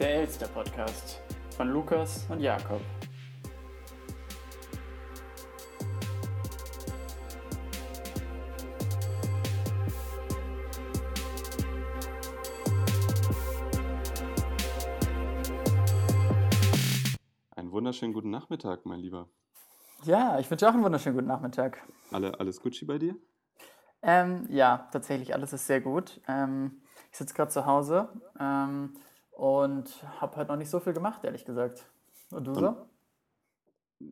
Der Elster Podcast von Lukas und Jakob. Einen wunderschönen guten Nachmittag, mein Lieber. Ja, ich wünsche auch einen wunderschönen guten Nachmittag. Alle, alles Gucci bei dir? Ähm, ja, tatsächlich, alles ist sehr gut. Ähm, ich sitze gerade zu Hause ähm, und habe heute noch nicht so viel gemacht, ehrlich gesagt. Und du so?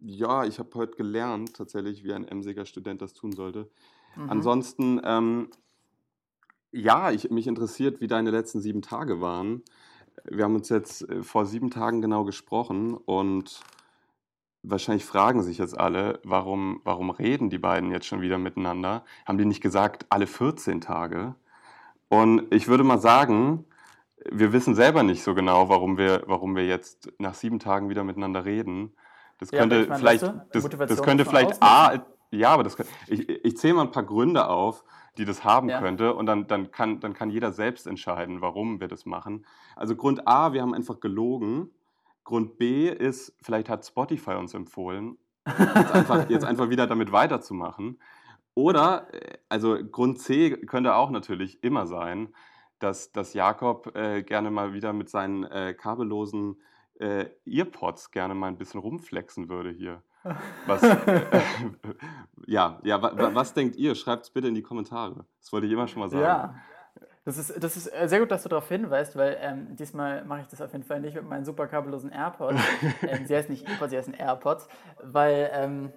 Ja, ich habe heute gelernt, tatsächlich, wie ein emsiger Student das tun sollte. Mhm. Ansonsten, ähm, ja, ich, mich interessiert, wie deine letzten sieben Tage waren. Wir haben uns jetzt äh, vor sieben Tagen genau gesprochen und wahrscheinlich fragen sich jetzt alle, warum, warum reden die beiden jetzt schon wieder miteinander? Haben die nicht gesagt, alle 14 Tage? Und ich würde mal sagen, wir wissen selber nicht so genau, warum wir, warum wir jetzt nach sieben Tagen wieder miteinander reden. Das Ja, könnte meine, vielleicht, das, das könnte vielleicht. A, ja, aber das könnte, ich, ich zähle mal ein paar Gründe auf, die das haben Ja. könnte und dann, dann, kann, dann kann jeder selbst entscheiden, warum wir das machen. Also Grund A, wir haben einfach gelogen. Grund B ist, vielleicht hat Spotify uns empfohlen, jetzt einfach, jetzt einfach wieder damit weiterzumachen. Oder, äh, also Grund C könnte auch natürlich immer sein, dass, dass Jakob äh, gerne mal wieder mit seinen äh, kabellosen äh, Earpods gerne mal ein bisschen rumflexen würde hier. Was, ja, ja wa, wa, was denkt ihr? Schreibt es bitte in die Kommentare. Das wollte ich immer schon mal sagen. Ja. Das ist, das ist äh, sehr gut, dass du darauf hinweist, weil ähm, diesmal mache ich das auf jeden Fall nicht mit meinen super kabellosen AirPods. ähm, sie heißen nicht AirPods, sie heißen AirPods, weil ähm,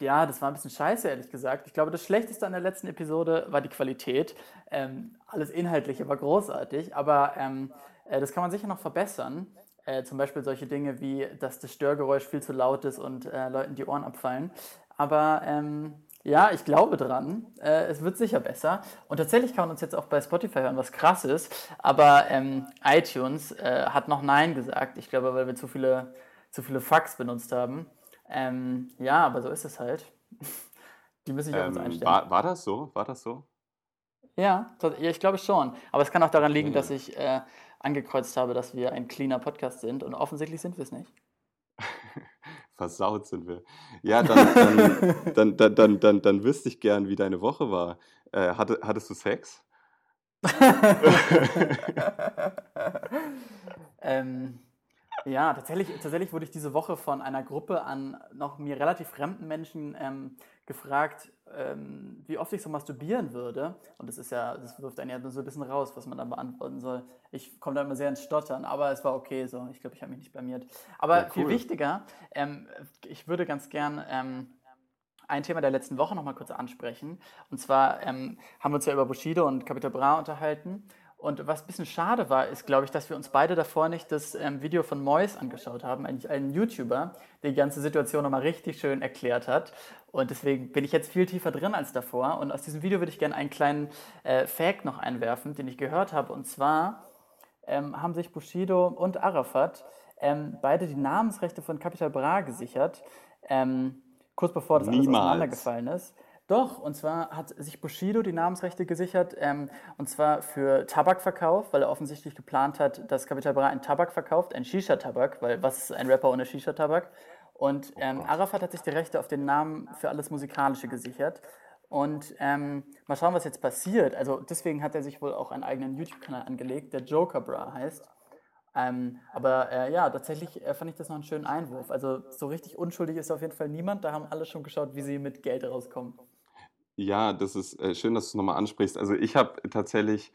ja, das war ein bisschen scheiße, ehrlich gesagt. Ich glaube, das Schlechteste an der letzten Episode war die Qualität. Ähm, alles Inhaltliche war großartig, aber ähm, äh, das kann man sicher noch verbessern. Äh, zum Beispiel solche Dinge wie, dass das Störgeräusch viel zu laut ist und äh, Leuten die Ohren abfallen. Aber ähm, ja, ich glaube dran. Äh, es wird sicher besser. Und tatsächlich kann man uns jetzt auch bei Spotify hören, was krass ist. Aber ähm, iTunes äh, hat noch Nein gesagt. Ich glaube, weil wir zu viele, zu viele Fucks benutzt haben. Ähm, ja, aber so ist es halt. Die müssen sich auf uns Ähm, einstellen. war, war das so? War das so? Ja, ja, ich glaube schon. Aber es kann auch daran liegen, Okay. dass ich äh, angekreuzt habe, dass wir ein cleaner Podcast sind. Und offensichtlich sind wir es nicht. Versaut sind wir. Ja, dann, dann, dann, dann, dann, dann, dann wüsste ich gern, wie deine Woche war. Äh, hatte, hattest du Sex? ähm, ja, tatsächlich, tatsächlich wurde ich diese Woche von einer Gruppe an noch mir relativ fremden Menschen ähm, gefragt, ähm, wie oft ich so masturbieren würde. Und das ist ja, das wirft einen ja so ein bisschen raus, was man dann beantworten soll. Ich komme da immer sehr ins Stottern, aber es war okay so. Ich glaube, ich habe mich nicht blamiert. Aber Ja, viel cool. wichtiger, ähm, ich würde ganz gern ähm, ein Thema der letzten Woche noch mal kurz ansprechen. Und zwar ähm, haben wir uns ja über Bushido und Capital Bra unterhalten. Und was ein bisschen schade war, ist, glaube ich, dass wir uns beide davor nicht das ähm, Video von Mois angeschaut haben, eigentlich einen YouTuber, der die ganze Situation nochmal richtig schön erklärt hat. Und deswegen bin ich jetzt viel tiefer drin als davor. Und aus diesem Video würde ich gerne einen kleinen äh, Fact noch einwerfen, den ich gehört habe. Und zwar ähm, haben sich Bushido und Arafat ähm, beide die Namensrechte von Capital Bra gesichert, ähm, kurz bevor das alles Niemals. auseinandergefallen ist. Doch, und zwar hat sich Bushido die Namensrechte gesichert, ähm, und zwar für Tabakverkauf, weil er offensichtlich geplant hat, dass Capital Bra einen Tabak verkauft, einen Shisha-Tabak, weil was ist ein Rapper ohne Shisha-Tabak? Und ähm, Arafat hat sich die Rechte auf den Namen für alles Musikalische gesichert. Und ähm, mal schauen, was jetzt passiert. Also deswegen hat er sich wohl auch einen eigenen YouTube-Kanal angelegt, der Joker Bra heißt. Ähm, aber äh, ja, tatsächlich äh, fand ich das noch einen schönen Einwurf. Also so richtig unschuldig ist auf jeden Fall niemand. Da haben alle schon geschaut, wie sie mit Geld rauskommen. Ja, das ist äh, schön, dass du es nochmal ansprichst. Also ich habe tatsächlich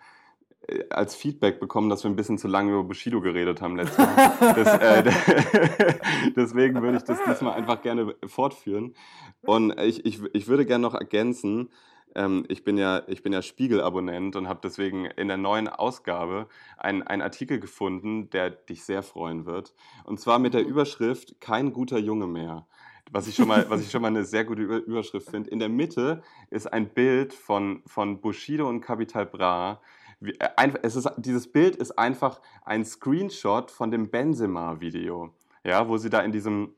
äh, als Feedback bekommen, dass wir ein bisschen zu lange über Bushido geredet haben letztes Mal. Das, äh, deswegen würde ich das diesmal einfach gerne fortführen. Und ich, ich, ich würde gerne noch ergänzen, ähm, ich bin ja, ich bin ja Spiegel-Abonnent und habe deswegen in der neuen Ausgabe einen, einen Artikel gefunden, der dich sehr freuen wird. Und zwar mit der Überschrift Kein guter Junge mehr. Was ich schon mal, was ich schon mal eine sehr gute Über- Überschrift finde. In der Mitte ist ein Bild von, von Bushido und Capital Bra. Äh, es ist, dieses Bild ist einfach ein Screenshot von dem Benzema-Video. Ja, wo sie da in diesem,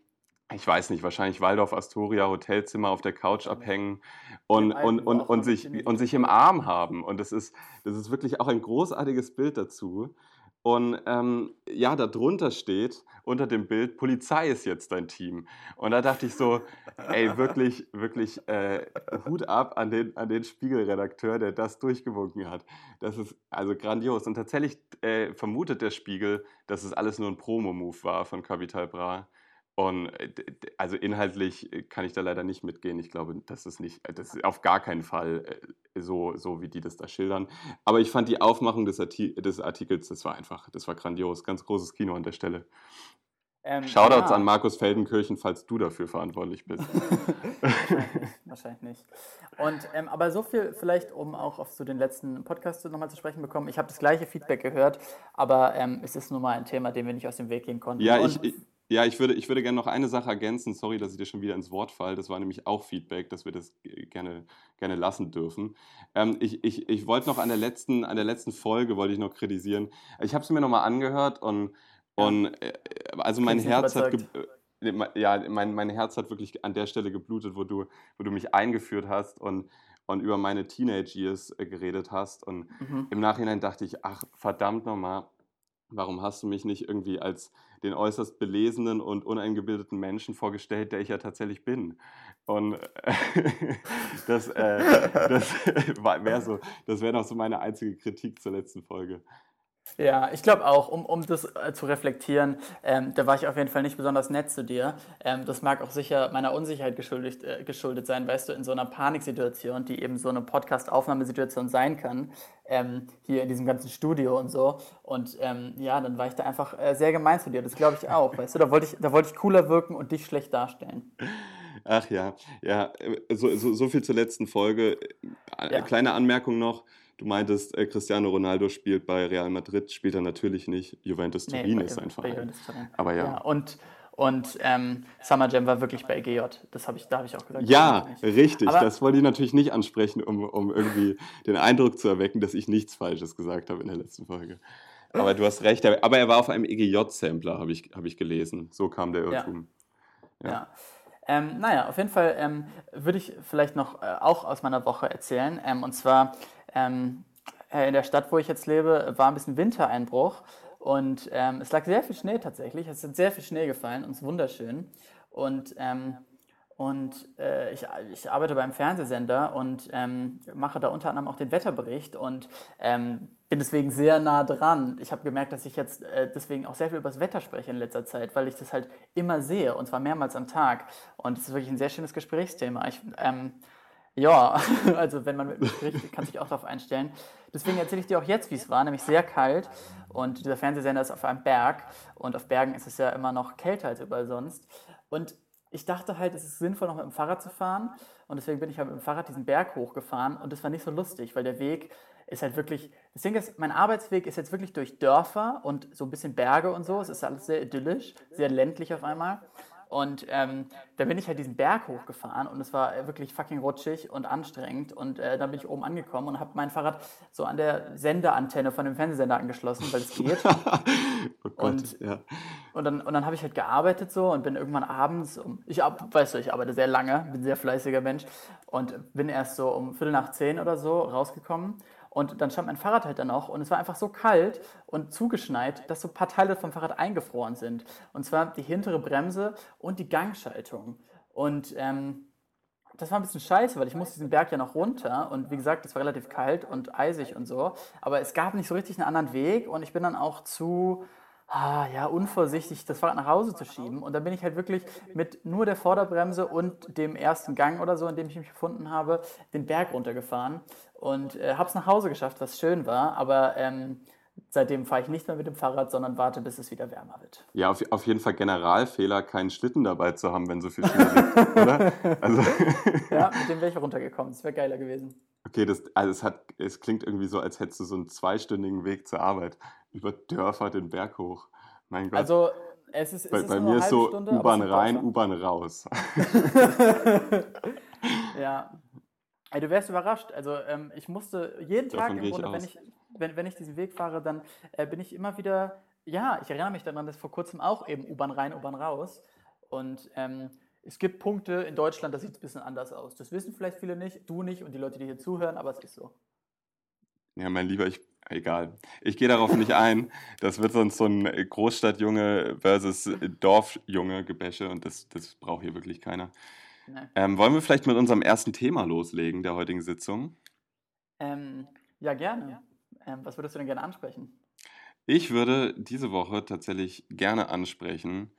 ich weiß nicht, wahrscheinlich Waldorf Astoria Hotelzimmer auf der Couch abhängen und, und, und, und, sich, und sich im Arm haben. Und das ist, das ist wirklich auch ein großartiges Bild dazu. Und ähm, ja, darunter steht, unter dem Bild, Polizei ist jetzt dein Team. Und da dachte ich so, ey, wirklich, wirklich äh, Hut ab an den, an den Spiegelredakteur, der das durchgewunken hat. Das ist also grandios. Und tatsächlich äh, vermutet der Spiegel, dass es alles nur ein Promo-Move war von Capital Bra. Und äh, also inhaltlich äh, kann ich da leider nicht mitgehen. Ich glaube, das ist nicht, das ist auf gar keinen Fall äh, so, so wie die das da schildern. Aber ich fand die Aufmachung des, Arti des Artikels, das war einfach, das war grandios. Ganz großes Kino an der Stelle. Ähm, Shoutouts ja. an Markus Feldenkirchen, falls du dafür verantwortlich bist. wahrscheinlich, wahrscheinlich nicht. Und, ähm, aber so viel vielleicht, um auch auf so den letzten Podcast nochmal zu sprechen bekommen. Ich habe das gleiche Feedback gehört, aber ähm, es ist nun mal ein Thema, dem wir nicht aus dem Weg gehen konnten. Ja, ich, ich, ja, ich würde, ich würde gerne noch eine Sache ergänzen. Sorry, dass ich dir schon wieder ins Wort falle. Das war nämlich auch Feedback, dass wir das gerne, gerne lassen dürfen. Ähm, ich ich, ich wollte noch an der, letzten, an der letzten Folge, wollte ich noch kritisieren. Ich habe es mir nochmal angehört und, und äh, also mein Herz hat... Äh, ja, mein, mein Herz hat wirklich an der Stelle geblutet, wo du, wo du mich eingeführt hast und, und über meine Teenage Years äh, geredet hast. Und mhm. im Nachhinein dachte ich, ach, verdammt nochmal, warum hast du mich nicht irgendwie als den äußerst belesenen und uneingebildeten Menschen vorgestellt, der ich ja tatsächlich bin? Und äh, das, äh, das wäre so, das wäre noch so meine einzige Kritik zur letzten Folge. Ja, ich glaube auch, um, um das äh, zu reflektieren, ähm, da war ich auf jeden Fall nicht besonders nett zu dir. Ähm, das mag auch sicher meiner Unsicherheit geschuldet, äh, geschuldet sein, weißt du, in so einer Paniksituation, die eben so eine Podcast-Aufnahmesituation sein kann, ähm, hier in diesem ganzen Studio und so. Und ähm, ja, dann war ich da einfach äh, sehr gemein zu dir, das glaube ich auch, weißt du, da wollte ich, da wollte ich cooler wirken und dich schlecht darstellen. Ach ja, ja, äh, so, so, so viel zur letzten Folge. Äh, ja. Kleine Anmerkung noch. Du meintest, äh, Cristiano Ronaldo spielt bei Real Madrid, spielt er natürlich nicht. Juventus Turin nee, ist sein Verein. Aber ja. ja und und ähm, Summer Jam war wirklich bei EGJ. Das habe ich, da habe ich auch gesagt. Ja, richtig. Aber das wollte ich natürlich nicht ansprechen, um, um irgendwie den Eindruck zu erwecken, dass ich nichts Falsches gesagt habe in der letzten Folge. Aber du hast recht. Aber er war auf einem EGJ-Sampler, habe ich, hab ich gelesen. So kam der Irrtum. Ja. ja. Ähm, naja, auf jeden Fall ähm, würde ich vielleicht noch äh, auch aus meiner Woche erzählen. Ähm, und zwar ähm, äh, in der Stadt, wo ich jetzt lebe, war ein bisschen Wintereinbruch und ähm, es lag sehr viel Schnee tatsächlich. Es ist sehr viel Schnee gefallen und es ist wunderschön. Und, ähm, und äh, ich, ich arbeite beim Fernsehsender und ähm, mache da unter anderem auch den Wetterbericht und ähm, bin deswegen sehr nah dran. Ich habe gemerkt, dass ich jetzt äh, deswegen auch sehr viel über das Wetter spreche in letzter Zeit, weil ich das halt immer sehe und zwar mehrmals am Tag. Und es ist wirklich ein sehr schönes Gesprächsthema. Ich, ähm, ja, also wenn man mit mir spricht, kann sich auch darauf einstellen. Deswegen erzähle ich dir auch jetzt, wie es war, nämlich sehr kalt. Und dieser Fernsehsender ist auf einem Berg. Und auf Bergen ist es ja immer noch kälter als überall sonst. Und ich dachte halt, es ist sinnvoll, noch mit dem Fahrrad zu fahren. Und deswegen bin ich halt mit dem Fahrrad diesen Berg hochgefahren. Und das war nicht so lustig, weil der Weg ist halt wirklich. Das Ding ist, mein Arbeitsweg ist jetzt wirklich durch Dörfer und so ein bisschen Berge und so. Es ist alles sehr idyllisch, sehr ländlich auf einmal. Und ähm, da bin ich halt diesen Berg hochgefahren und es war wirklich fucking rutschig und anstrengend. Und äh, dann bin ich oben angekommen und habe mein Fahrrad so an der Sendeantenne von dem Fernsehsender angeschlossen, weil es geht. oh Gott, und, ja. und dann, und dann habe ich halt gearbeitet so und bin irgendwann abends, um, ich weißt du, ich arbeite sehr lange, bin ein sehr fleißiger Mensch und bin erst so um Viertel nach zehn oder so rausgekommen und dann stand mein Fahrrad halt dann noch und es war einfach so kalt und zugeschneit, dass so ein paar Teile vom Fahrrad eingefroren sind. Und zwar die hintere Bremse und die Gangschaltung. Und ähm, das war ein bisschen scheiße, weil ich musste diesen Berg ja noch runter und wie gesagt, es war relativ kalt und eisig und so. Aber es gab nicht so richtig einen anderen Weg und ich bin dann auch zu ah, ja, unvorsichtig das Fahrrad nach Hause zu schieben. Und dann bin ich halt wirklich mit nur der Vorderbremse und dem ersten Gang oder so, in dem ich mich befunden habe, den Berg runtergefahren und äh, habe es nach Hause geschafft, was schön war. Aber ähm, seitdem fahre ich nicht mehr mit dem Fahrrad, sondern warte, bis es wieder wärmer wird. Ja, auf, auf jeden Fall Generalfehler, keinen Schlitten dabei zu haben, wenn so viel Schnee liegt, oder? Also ja, mit dem wäre ich runtergekommen. Das wäre geiler gewesen. Okay, das, also es, hat, es klingt irgendwie so, als hättest du so einen zweistündigen Weg zur Arbeit über Dörfer den Berg hoch. Mein Gott. Also es ist, es bei, ist bei mir ist so U-Bahn rein, U-Bahn raus. ja. Ey, du wärst überrascht. Also ähm, ich musste jeden Tag im Grunde, wenn ich, wenn, wenn ich diesen Weg fahre, dann äh, bin ich immer wieder, ja, ich erinnere mich daran, dass vor kurzem auch eben U-Bahn rein, U-Bahn raus. Und ähm, es gibt Punkte in Deutschland, da sieht es ein bisschen anders aus. Das wissen vielleicht viele nicht, du nicht und die Leute, die hier zuhören, aber es ist so. Ja, mein Lieber, ich, Egal. Ich gehe darauf nicht ein. Das wird sonst so ein Großstadtjunge versus Dorfjunge Gebäsche und das, das braucht hier wirklich keiner. Ähm, wollen wir vielleicht mit unserem ersten Thema loslegen der heutigen Sitzung? Ähm, ja, gerne. Ähm, was würdest du denn gerne ansprechen? Ich würde diese Woche tatsächlich gerne ansprechen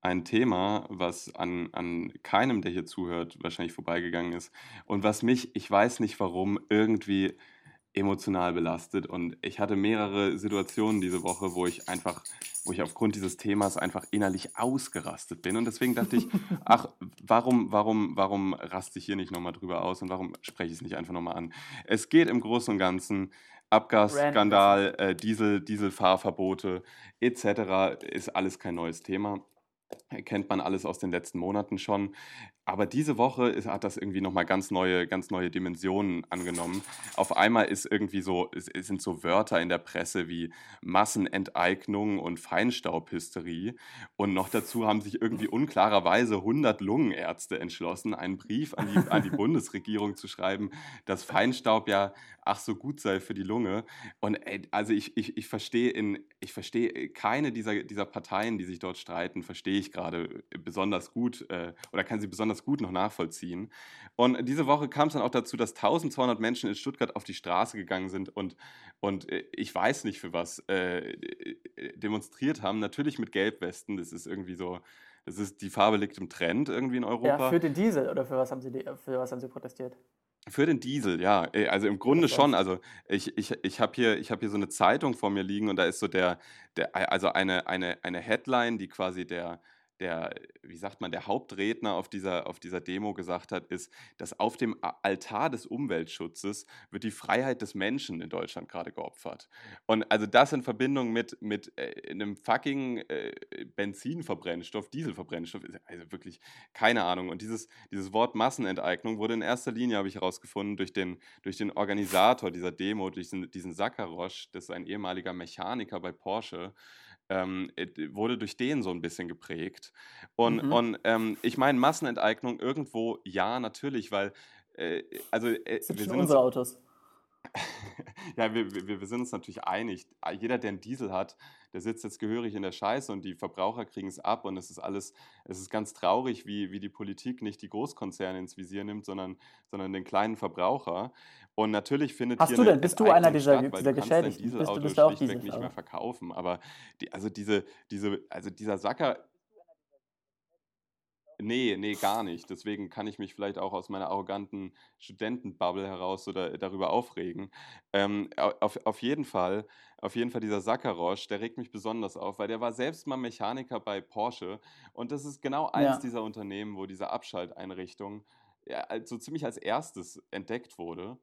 ein Thema, was an, an keinem, der hier zuhört, wahrscheinlich vorbeigegangen ist und was mich, ich weiß nicht warum, irgendwie emotional belastet. Und ich hatte mehrere Situationen diese Woche, wo ich einfach, wo ich aufgrund dieses Themas einfach innerlich ausgerastet bin. Und deswegen dachte ich, ach, warum, warum, warum raste ich hier nicht nochmal drüber aus und warum spreche ich es nicht einfach nochmal an? Es geht im Großen und Ganzen Abgasskandal, äh, Diesel, Dieselfahrverbote etc. ist alles kein neues Thema kennt man alles aus den letzten Monaten schon. Aber diese Woche ist, hat das irgendwie nochmal ganz neue, ganz neue Dimensionen angenommen. Auf einmal ist irgendwie so, es sind so Wörter in der Presse wie Massenenteignung und Feinstaubhysterie. Und noch dazu haben sich irgendwie unklarerweise 100 Lungenärzte entschlossen, einen Brief an die, an die Bundesregierung zu schreiben, dass Feinstaub ja ach so gut sei für die Lunge. Und ey, also ich, ich, ich verstehe in, ich verstehe keine dieser, dieser Parteien, die sich dort streiten, verstehe ich gerade besonders gut äh, oder kann sie besonders gut noch nachvollziehen. Und diese Woche kam es dann auch dazu, dass 1200 Menschen in Stuttgart auf die Straße gegangen sind und, und äh, ich weiß nicht für was äh, demonstriert haben. Natürlich mit Gelbwesten, das ist irgendwie so. Das ist, die Farbe liegt im Trend irgendwie in Europa. Ja, für den Diesel oder für was haben Sie, für was haben Sie protestiert? Für den Diesel, ja. Äh, also im Grunde schon. Also ich, ich, ich habe hier, hab hier so eine Zeitung vor mir liegen und da ist so der, der also eine, eine, eine Headline, die quasi der, der, wie sagt man, der Hauptredner auf dieser, auf dieser Demo gesagt hat, ist, dass auf dem Altar des Umweltschutzes wird die Freiheit des Menschen in Deutschland gerade geopfert. Und also das in Verbindung mit, mit äh, einem fucking äh, Benzinverbrennstoff, Dieselverbrennstoff, also wirklich keine Ahnung. Und dieses, dieses Wort Massenenteignung wurde in erster Linie, habe ich herausgefunden, durch den, durch den Organisator dieser Demo, durch diesen, diesen Sakarosch, das ist ein ehemaliger Mechaniker bei Porsche, ähm, äh, wurde durch den so ein bisschen geprägt. Und, mhm. und ähm, ich meine, Massenenteignung irgendwo ja, natürlich, weil äh, also äh, das wir sind unsere uns, Autos. ja, wir, wir, wir sind uns natürlich einig. Jeder, der einen Diesel hat, der sitzt jetzt gehörig in der Scheiße und die Verbraucher kriegen es ab und es ist alles, es ist ganz traurig, wie, wie die Politik nicht die Großkonzerne ins Visier nimmt, sondern, sondern den kleinen Verbraucher. Und natürlich findet Hast hier du denn, bist du einer dieser, statt, dieser Geschädigten? Bist du, bist du auch schlichtweg nicht mehr verkaufen. Aber die, also diese, diese, also dieser Sacker, Nee, nee, gar nicht. Deswegen kann ich mich vielleicht auch aus meiner arroganten Studentenbubble heraus oder darüber aufregen. Ähm, auf, auf jeden Fall, auf jeden Fall dieser Sakarosch, der regt mich besonders auf, weil der war selbst mal Mechaniker bei Porsche und das ist genau eins ja. dieser Unternehmen, wo diese Abschalteinrichtung ja, so also ziemlich als erstes entdeckt wurde.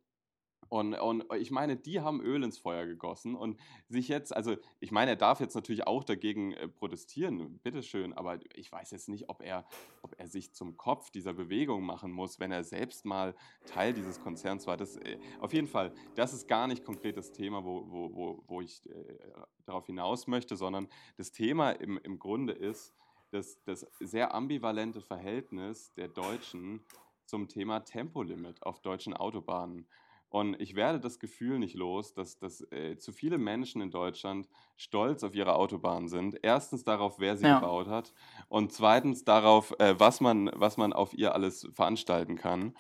Und, und ich meine, die haben Öl ins Feuer gegossen und sich jetzt, also ich meine, er darf jetzt natürlich auch dagegen äh, protestieren, bitteschön, aber ich weiß jetzt nicht, ob er, ob er sich zum Kopf dieser Bewegung machen muss, wenn er selbst mal Teil dieses Konzerns war. Das, äh, auf jeden Fall, das ist gar nicht konkret das Thema, wo, wo, wo, wo ich äh, darauf hinaus möchte, sondern das Thema im, im Grunde ist das, das sehr ambivalente Verhältnis der Deutschen zum Thema Tempolimit auf deutschen Autobahnen. Und ich werde das Gefühl nicht los, dass, dass äh, zu viele Menschen in Deutschland stolz auf ihre Autobahn sind. Erstens darauf, wer sie ja. gebaut hat. Und zweitens darauf, äh, was, man, was man auf ihr alles veranstalten kann.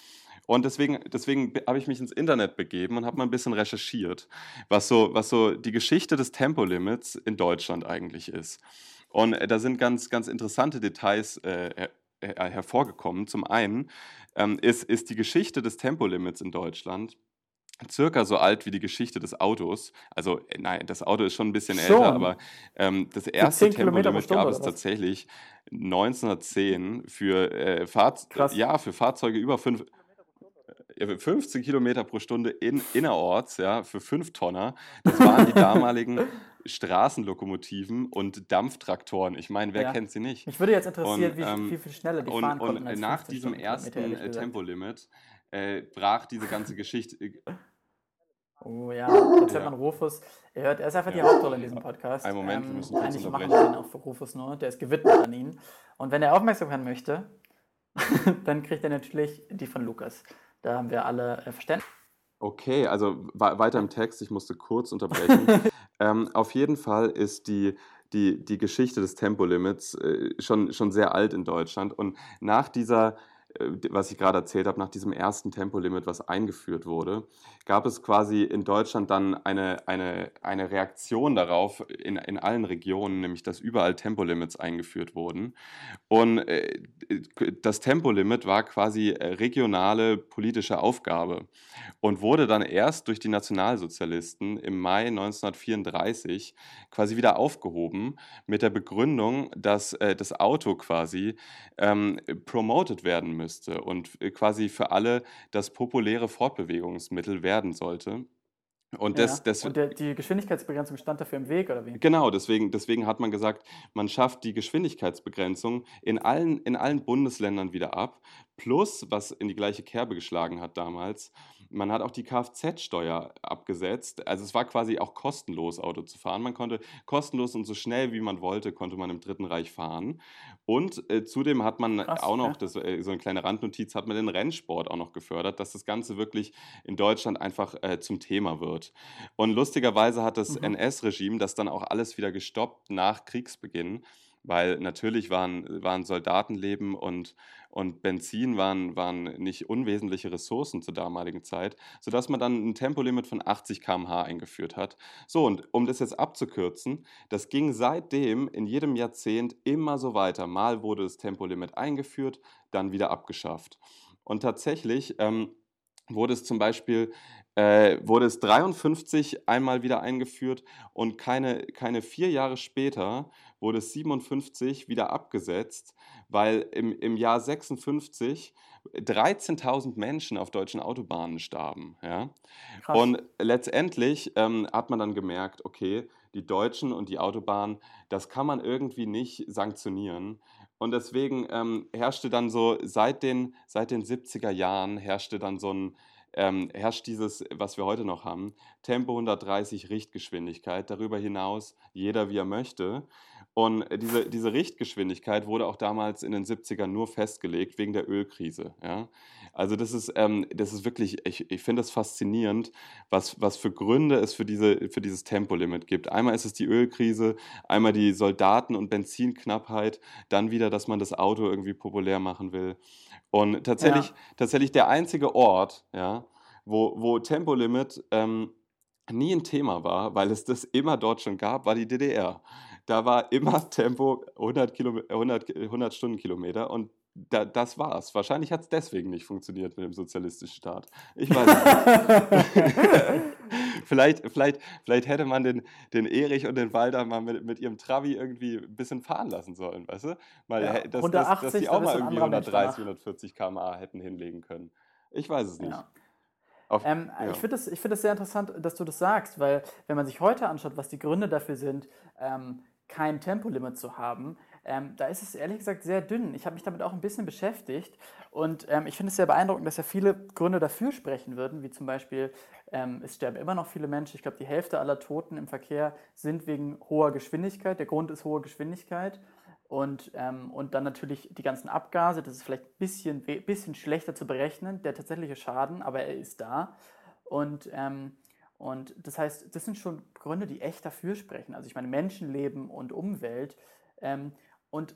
Und deswegen, deswegen habe ich mich ins Internet begeben und habe mal ein bisschen recherchiert, was so, was so die Geschichte des Tempolimits in Deutschland eigentlich ist. Und äh, da sind ganz, ganz interessante Details äh, her hervorgekommen. Zum einen ähm, ist, ist die Geschichte des Tempolimits in Deutschland circa so alt wie die Geschichte des Autos. Also, äh, nein, das Auto ist schon ein bisschen schon. älter, aber ähm, das erste Tempolimit gab es tatsächlich 1910 für, äh, Fahr ja, für Fahrzeuge über 5. 15 äh, Kilometer pro Stunde in, innerorts, ja, für 5 Tonner. Das waren die damaligen Straßenlokomotiven und Dampftraktoren. Ich meine, wer ja. kennt sie nicht? Mich würde jetzt interessieren, und, ähm, wie, wie viel schneller die und, fahren konnten. Und nach diesem ersten äh, Tempolimit äh, brach diese ganze Geschichte. Äh, oh ja, jetzt hört man Rufus. Er, hört, er ist einfach ja. die Hauptrolle in diesem Podcast. Ein Moment, ähm, wir müssen kurz Eigentlich machen wir den auch für Rufus nur, der ist gewidmet an ihn. Und wenn er Aufmerksamkeit möchte, dann kriegt er natürlich die von Lukas. Da haben wir alle äh, Verständnis. Okay, also weiter im Text, ich musste kurz unterbrechen. ähm, auf jeden Fall ist die, die, die Geschichte des Tempolimits äh, schon, schon sehr alt in Deutschland. Und nach dieser was ich gerade erzählt habe, nach diesem ersten Tempolimit, was eingeführt wurde, gab es quasi in Deutschland dann eine, eine, eine Reaktion darauf in, in allen Regionen, nämlich dass überall Tempolimits eingeführt wurden. Und äh, das Tempolimit war quasi regionale politische Aufgabe und wurde dann erst durch die Nationalsozialisten im Mai 1934 quasi wieder aufgehoben mit der Begründung, dass äh, das Auto quasi ähm, promoted werden müsste müsste und äh, quasi für alle das populäre Fortbewegungsmittel werden sollte. Und, das, ja. das, und der, die Geschwindigkeitsbegrenzung stand dafür im Weg, oder wie? Genau, deswegen, deswegen hat man gesagt, man schafft die Geschwindigkeitsbegrenzung in allen, in allen Bundesländern wieder ab. Plus, was in die gleiche Kerbe geschlagen hat damals, man hat auch die Kfz-Steuer abgesetzt. Also es war quasi auch kostenlos, Auto zu fahren. Man konnte kostenlos und so schnell wie man wollte, konnte man im Dritten Reich fahren. Und äh, zudem hat man Krass, auch noch, ja. das, äh, so eine kleine Randnotiz, hat man den Rennsport auch noch gefördert, dass das Ganze wirklich in Deutschland einfach äh, zum Thema wird. Und lustigerweise hat das mhm. NS-Regime das dann auch alles wieder gestoppt nach Kriegsbeginn weil natürlich waren, waren Soldatenleben und, und Benzin waren, waren nicht unwesentliche Ressourcen zur damaligen Zeit, sodass man dann ein Tempolimit von 80 km/h eingeführt hat. So, und um das jetzt abzukürzen, das ging seitdem in jedem Jahrzehnt immer so weiter. Mal wurde das Tempolimit eingeführt, dann wieder abgeschafft. Und tatsächlich ähm, wurde es zum Beispiel äh, wurde es 53 einmal wieder eingeführt und keine, keine vier Jahre später wurde es 57 wieder abgesetzt, weil im, im Jahr 56 13.000 Menschen auf deutschen Autobahnen starben. Ja? Und letztendlich ähm, hat man dann gemerkt, okay, die Deutschen und die Autobahn, das kann man irgendwie nicht sanktionieren. Und deswegen ähm, herrschte dann so seit den, seit den 70er Jahren herrschte dann so ein ähm, herrscht dieses, was wir heute noch haben, Tempo 130 Richtgeschwindigkeit, darüber hinaus jeder wie er möchte. Und diese, diese Richtgeschwindigkeit wurde auch damals in den 70ern nur festgelegt wegen der Ölkrise. Ja? Also das ist, ähm, das ist wirklich, ich, ich finde das faszinierend, was, was für Gründe es für, diese, für dieses Tempolimit gibt. Einmal ist es die Ölkrise, einmal die Soldaten- und Benzinknappheit, dann wieder, dass man das Auto irgendwie populär machen will. Und tatsächlich, ja. tatsächlich der einzige Ort, ja, wo, wo Tempolimit ähm, nie ein Thema war, weil es das immer dort schon gab, war die DDR. Da war immer Tempo 100, Kilom 100, 100 Stundenkilometer und da, das war's. Wahrscheinlich hat es deswegen nicht funktioniert mit dem sozialistischen Staat. Ich weiß nicht. vielleicht, vielleicht, vielleicht hätte man den, den Erich und den Walter mal mit, mit ihrem Travi irgendwie ein bisschen fahren lassen sollen, weißt du? Weil ja, dass, 180, dass, dass die auch mal irgendwie 130, 140 km/h hätten hinlegen können. Ich weiß es nicht. Ja. Auf, ähm, ja. Ich finde es find sehr interessant, dass du das sagst, weil wenn man sich heute anschaut, was die Gründe dafür sind, ähm, kein Tempolimit zu haben, ähm, da ist es ehrlich gesagt sehr dünn. Ich habe mich damit auch ein bisschen beschäftigt und ähm, ich finde es sehr beeindruckend, dass ja viele Gründe dafür sprechen würden, wie zum Beispiel, ähm, es sterben immer noch viele Menschen. Ich glaube, die Hälfte aller Toten im Verkehr sind wegen hoher Geschwindigkeit. Der Grund ist hohe Geschwindigkeit. Und, ähm, und dann natürlich die ganzen Abgase, das ist vielleicht ein bisschen, bisschen schlechter zu berechnen, der tatsächliche Schaden, aber er ist da. Und, ähm, und das heißt, das sind schon Gründe, die echt dafür sprechen. Also ich meine, Menschenleben und Umwelt. Ähm, und,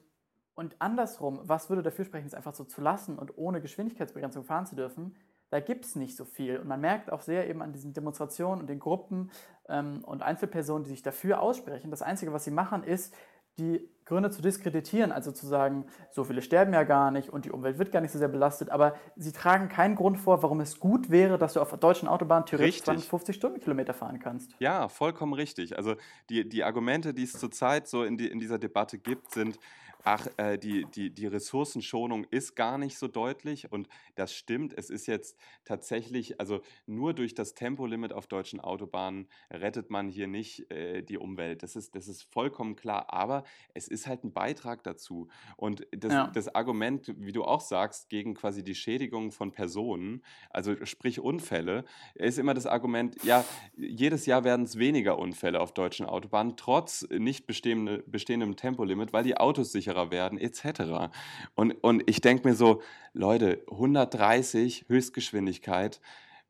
und andersrum, was würde dafür sprechen, es einfach so zu lassen und ohne Geschwindigkeitsbegrenzung fahren zu dürfen? Da gibt es nicht so viel. Und man merkt auch sehr eben an diesen Demonstrationen und den Gruppen ähm, und Einzelpersonen, die sich dafür aussprechen. Das Einzige, was sie machen, ist, die Gründe zu diskreditieren, also zu sagen, so viele sterben ja gar nicht und die Umwelt wird gar nicht so sehr belastet, aber sie tragen keinen Grund vor, warum es gut wäre, dass du auf der deutschen Autobahn theoretisch 250 Stundenkilometer fahren kannst. Ja, vollkommen richtig. Also die, die Argumente, die es zurzeit so in, die, in dieser Debatte gibt, sind, ach, äh, die, die, die Ressourcenschonung ist gar nicht so deutlich und das stimmt. Es ist jetzt tatsächlich, also nur durch das Tempolimit auf deutschen Autobahnen rettet man hier nicht äh, die Umwelt. Das ist, das ist vollkommen klar, aber es ist halt ein Beitrag dazu. Und das, ja. das Argument, wie du auch sagst, gegen quasi die Schädigung von Personen, also sprich Unfälle, ist immer das Argument, ja, jedes Jahr werden es weniger Unfälle auf deutschen Autobahnen, trotz nicht bestehendem Tempolimit, weil die Autos sicher sicherer werden, etc. Und, und ich denke mir so, Leute, 130 Höchstgeschwindigkeit,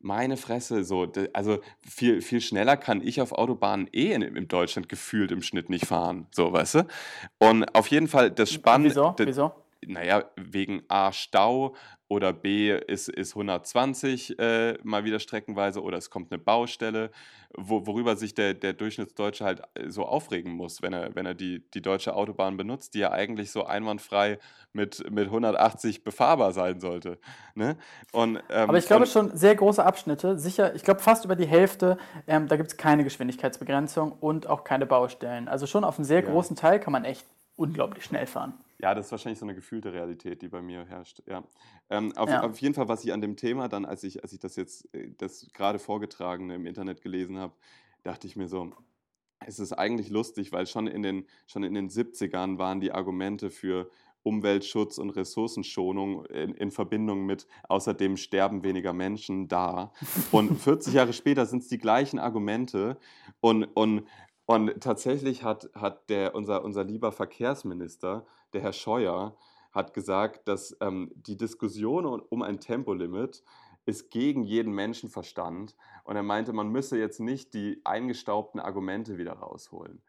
meine Fresse, so, also viel, viel schneller kann ich auf Autobahnen eh in, in Deutschland gefühlt im Schnitt nicht fahren, so, weißt du? Und auf jeden Fall das Spannende. Wieso? Wieso? Naja, wegen A, Stau oder B ist, ist 120 äh, mal wieder streckenweise oder es kommt eine Baustelle, wo, worüber sich der, der Durchschnittsdeutsche halt äh, so aufregen muss, wenn er, wenn er die, die deutsche Autobahn benutzt, die ja eigentlich so einwandfrei mit, mit 180 befahrbar sein sollte. Ne? Und, ähm, Aber ich glaube schon sehr große Abschnitte, sicher, ich glaube fast über die Hälfte, ähm, da gibt es keine Geschwindigkeitsbegrenzung und auch keine Baustellen. Also schon auf einem sehr ja. großen Teil kann man echt unglaublich schnell fahren. Ja, das ist wahrscheinlich so eine gefühlte Realität, die bei mir herrscht. Ja. Ähm, auf, ja. auf, jeden Fall, was ich an dem Thema dann, als ich, als ich das jetzt, äh, das gerade vorgetragene im Internet gelesen habe, dachte ich mir so, es ist eigentlich lustig, weil schon in den, schon in den 70ern waren die Argumente für Umweltschutz und Ressourcenschonung in, in, Verbindung mit außerdem sterben weniger Menschen da. Und 40 Jahre später sind es die gleichen Argumente. Und, und, und tatsächlich hat, hat der, unser, unser lieber Verkehrsminister der Herr Scheuer hat gesagt, dass ähm, die Diskussion um ein Tempolimit ist gegen jeden Menschenverstand. Und er meinte, man müsse jetzt nicht die eingestaubten Argumente wieder rausholen.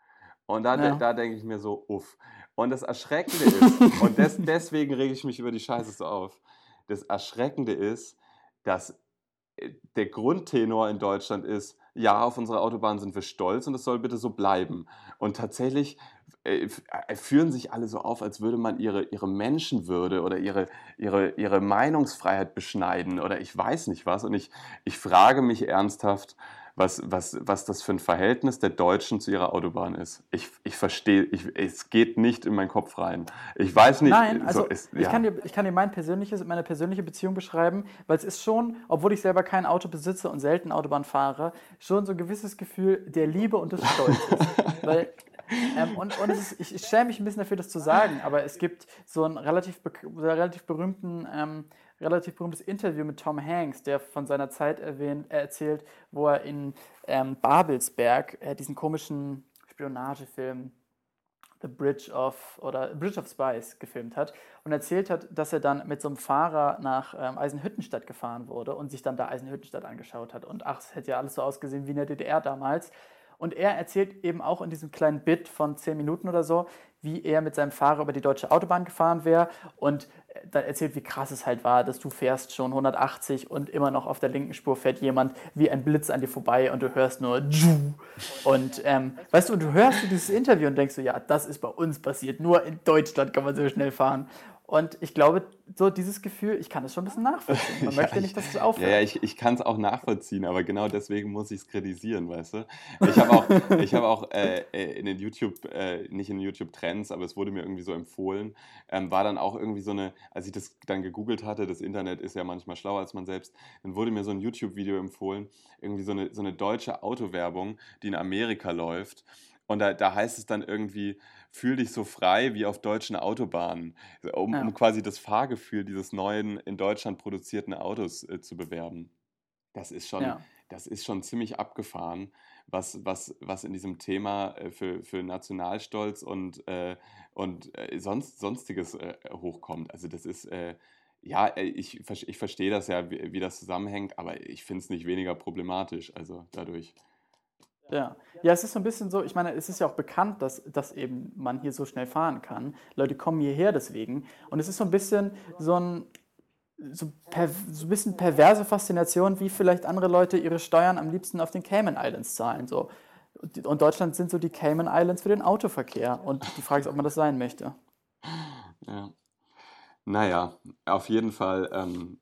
Und da, ja. da denke ich mir so, uff. Und das Erschreckende ist, und des, deswegen rege ich mich über die Scheiße so auf, das Erschreckende ist, dass äh, der Grundtenor in Deutschland ist, ja, auf unsere Autobahn sind wir stolz und es soll bitte so bleiben. Und tatsächlich äh, äh, führen sich alle so auf, als würde man ihre, ihre Menschenwürde oder ihre, ihre, ihre Meinungsfreiheit beschneiden oder ich weiß nicht was. Und ich, ich frage mich ernsthaft, was, was, was das für ein Verhältnis der Deutschen zu ihrer Autobahn ist. Ich, ich verstehe, ich, es geht nicht in meinen Kopf rein. Ich weiß nicht. Nein, also so ja. ich, kann dir, ich kann dir mein persönliches, meine persönliche Beziehung beschreiben, weil es ist schon, obwohl ich selber kein Auto besitze und selten Autobahn fahre, schon so ein gewisses Gefühl der Liebe und des Stolzes. weil ähm, und und ist, ich, ich schäme mich ein bisschen dafür, das zu sagen, aber es gibt so einen relativ, relativ berühmten, ähm, relativ berühmtes Interview mit Tom Hanks, der von seiner Zeit erwähnt, erzählt, wo er in ähm, Babelsberg äh, diesen komischen Spionagefilm The Bridge of oder Bridge of Spies gefilmt hat und erzählt hat, dass er dann mit so einem Fahrer nach ähm, Eisenhüttenstadt gefahren wurde und sich dann da Eisenhüttenstadt angeschaut hat. Und ach, es hätte ja alles so ausgesehen wie in der DDR damals. Und er erzählt eben auch in diesem kleinen Bit von zehn Minuten oder so, wie er mit seinem Fahrer über die deutsche Autobahn gefahren wäre und dann erzählt, wie krass es halt war, dass du fährst schon 180 und immer noch auf der linken Spur fährt jemand wie ein Blitz an dir vorbei und du hörst nur und ähm, weißt du, und du hörst dieses Interview und denkst so, ja, das ist bei uns passiert, nur in Deutschland kann man so schnell fahren und ich glaube, so dieses Gefühl, ich kann es schon ein bisschen nachvollziehen. Man ja, möchte nicht, dass es aufhört. Ja, ja ich, ich kann es auch nachvollziehen, aber genau deswegen muss ich es kritisieren, weißt du? Ich habe auch, ich hab auch äh, äh, in den YouTube, äh, nicht in den YouTube-Trends, aber es wurde mir irgendwie so empfohlen, ähm, war dann auch irgendwie so eine, als ich das dann gegoogelt hatte, das Internet ist ja manchmal schlauer als man selbst, dann wurde mir so ein YouTube-Video empfohlen, irgendwie so eine, so eine deutsche Autowerbung, die in Amerika läuft. Und da, da heißt es dann irgendwie, fühl dich so frei wie auf deutschen Autobahnen, um, ja. um quasi das Fahrgefühl dieses neuen in Deutschland produzierten Autos äh, zu bewerben. Das ist schon, ja. das ist schon ziemlich abgefahren, was, was, was in diesem Thema äh, für, für Nationalstolz und, äh, und äh, sonst, sonstiges äh, hochkommt. Also das ist, äh, ja, ich, ich verstehe das ja, wie, wie das zusammenhängt, aber ich finde es nicht weniger problematisch, also dadurch. Ja. ja, es ist so ein bisschen so, ich meine, es ist ja auch bekannt, dass, dass eben man hier so schnell fahren kann. Leute kommen hierher deswegen. Und es ist so ein bisschen so ein, so, so ein bisschen perverse Faszination, wie vielleicht andere Leute ihre Steuern am liebsten auf den Cayman Islands zahlen. So. Und Deutschland sind so die Cayman Islands für den Autoverkehr. Und die Frage ist, ob man das sein möchte. Ja. Naja, auf jeden Fall ähm,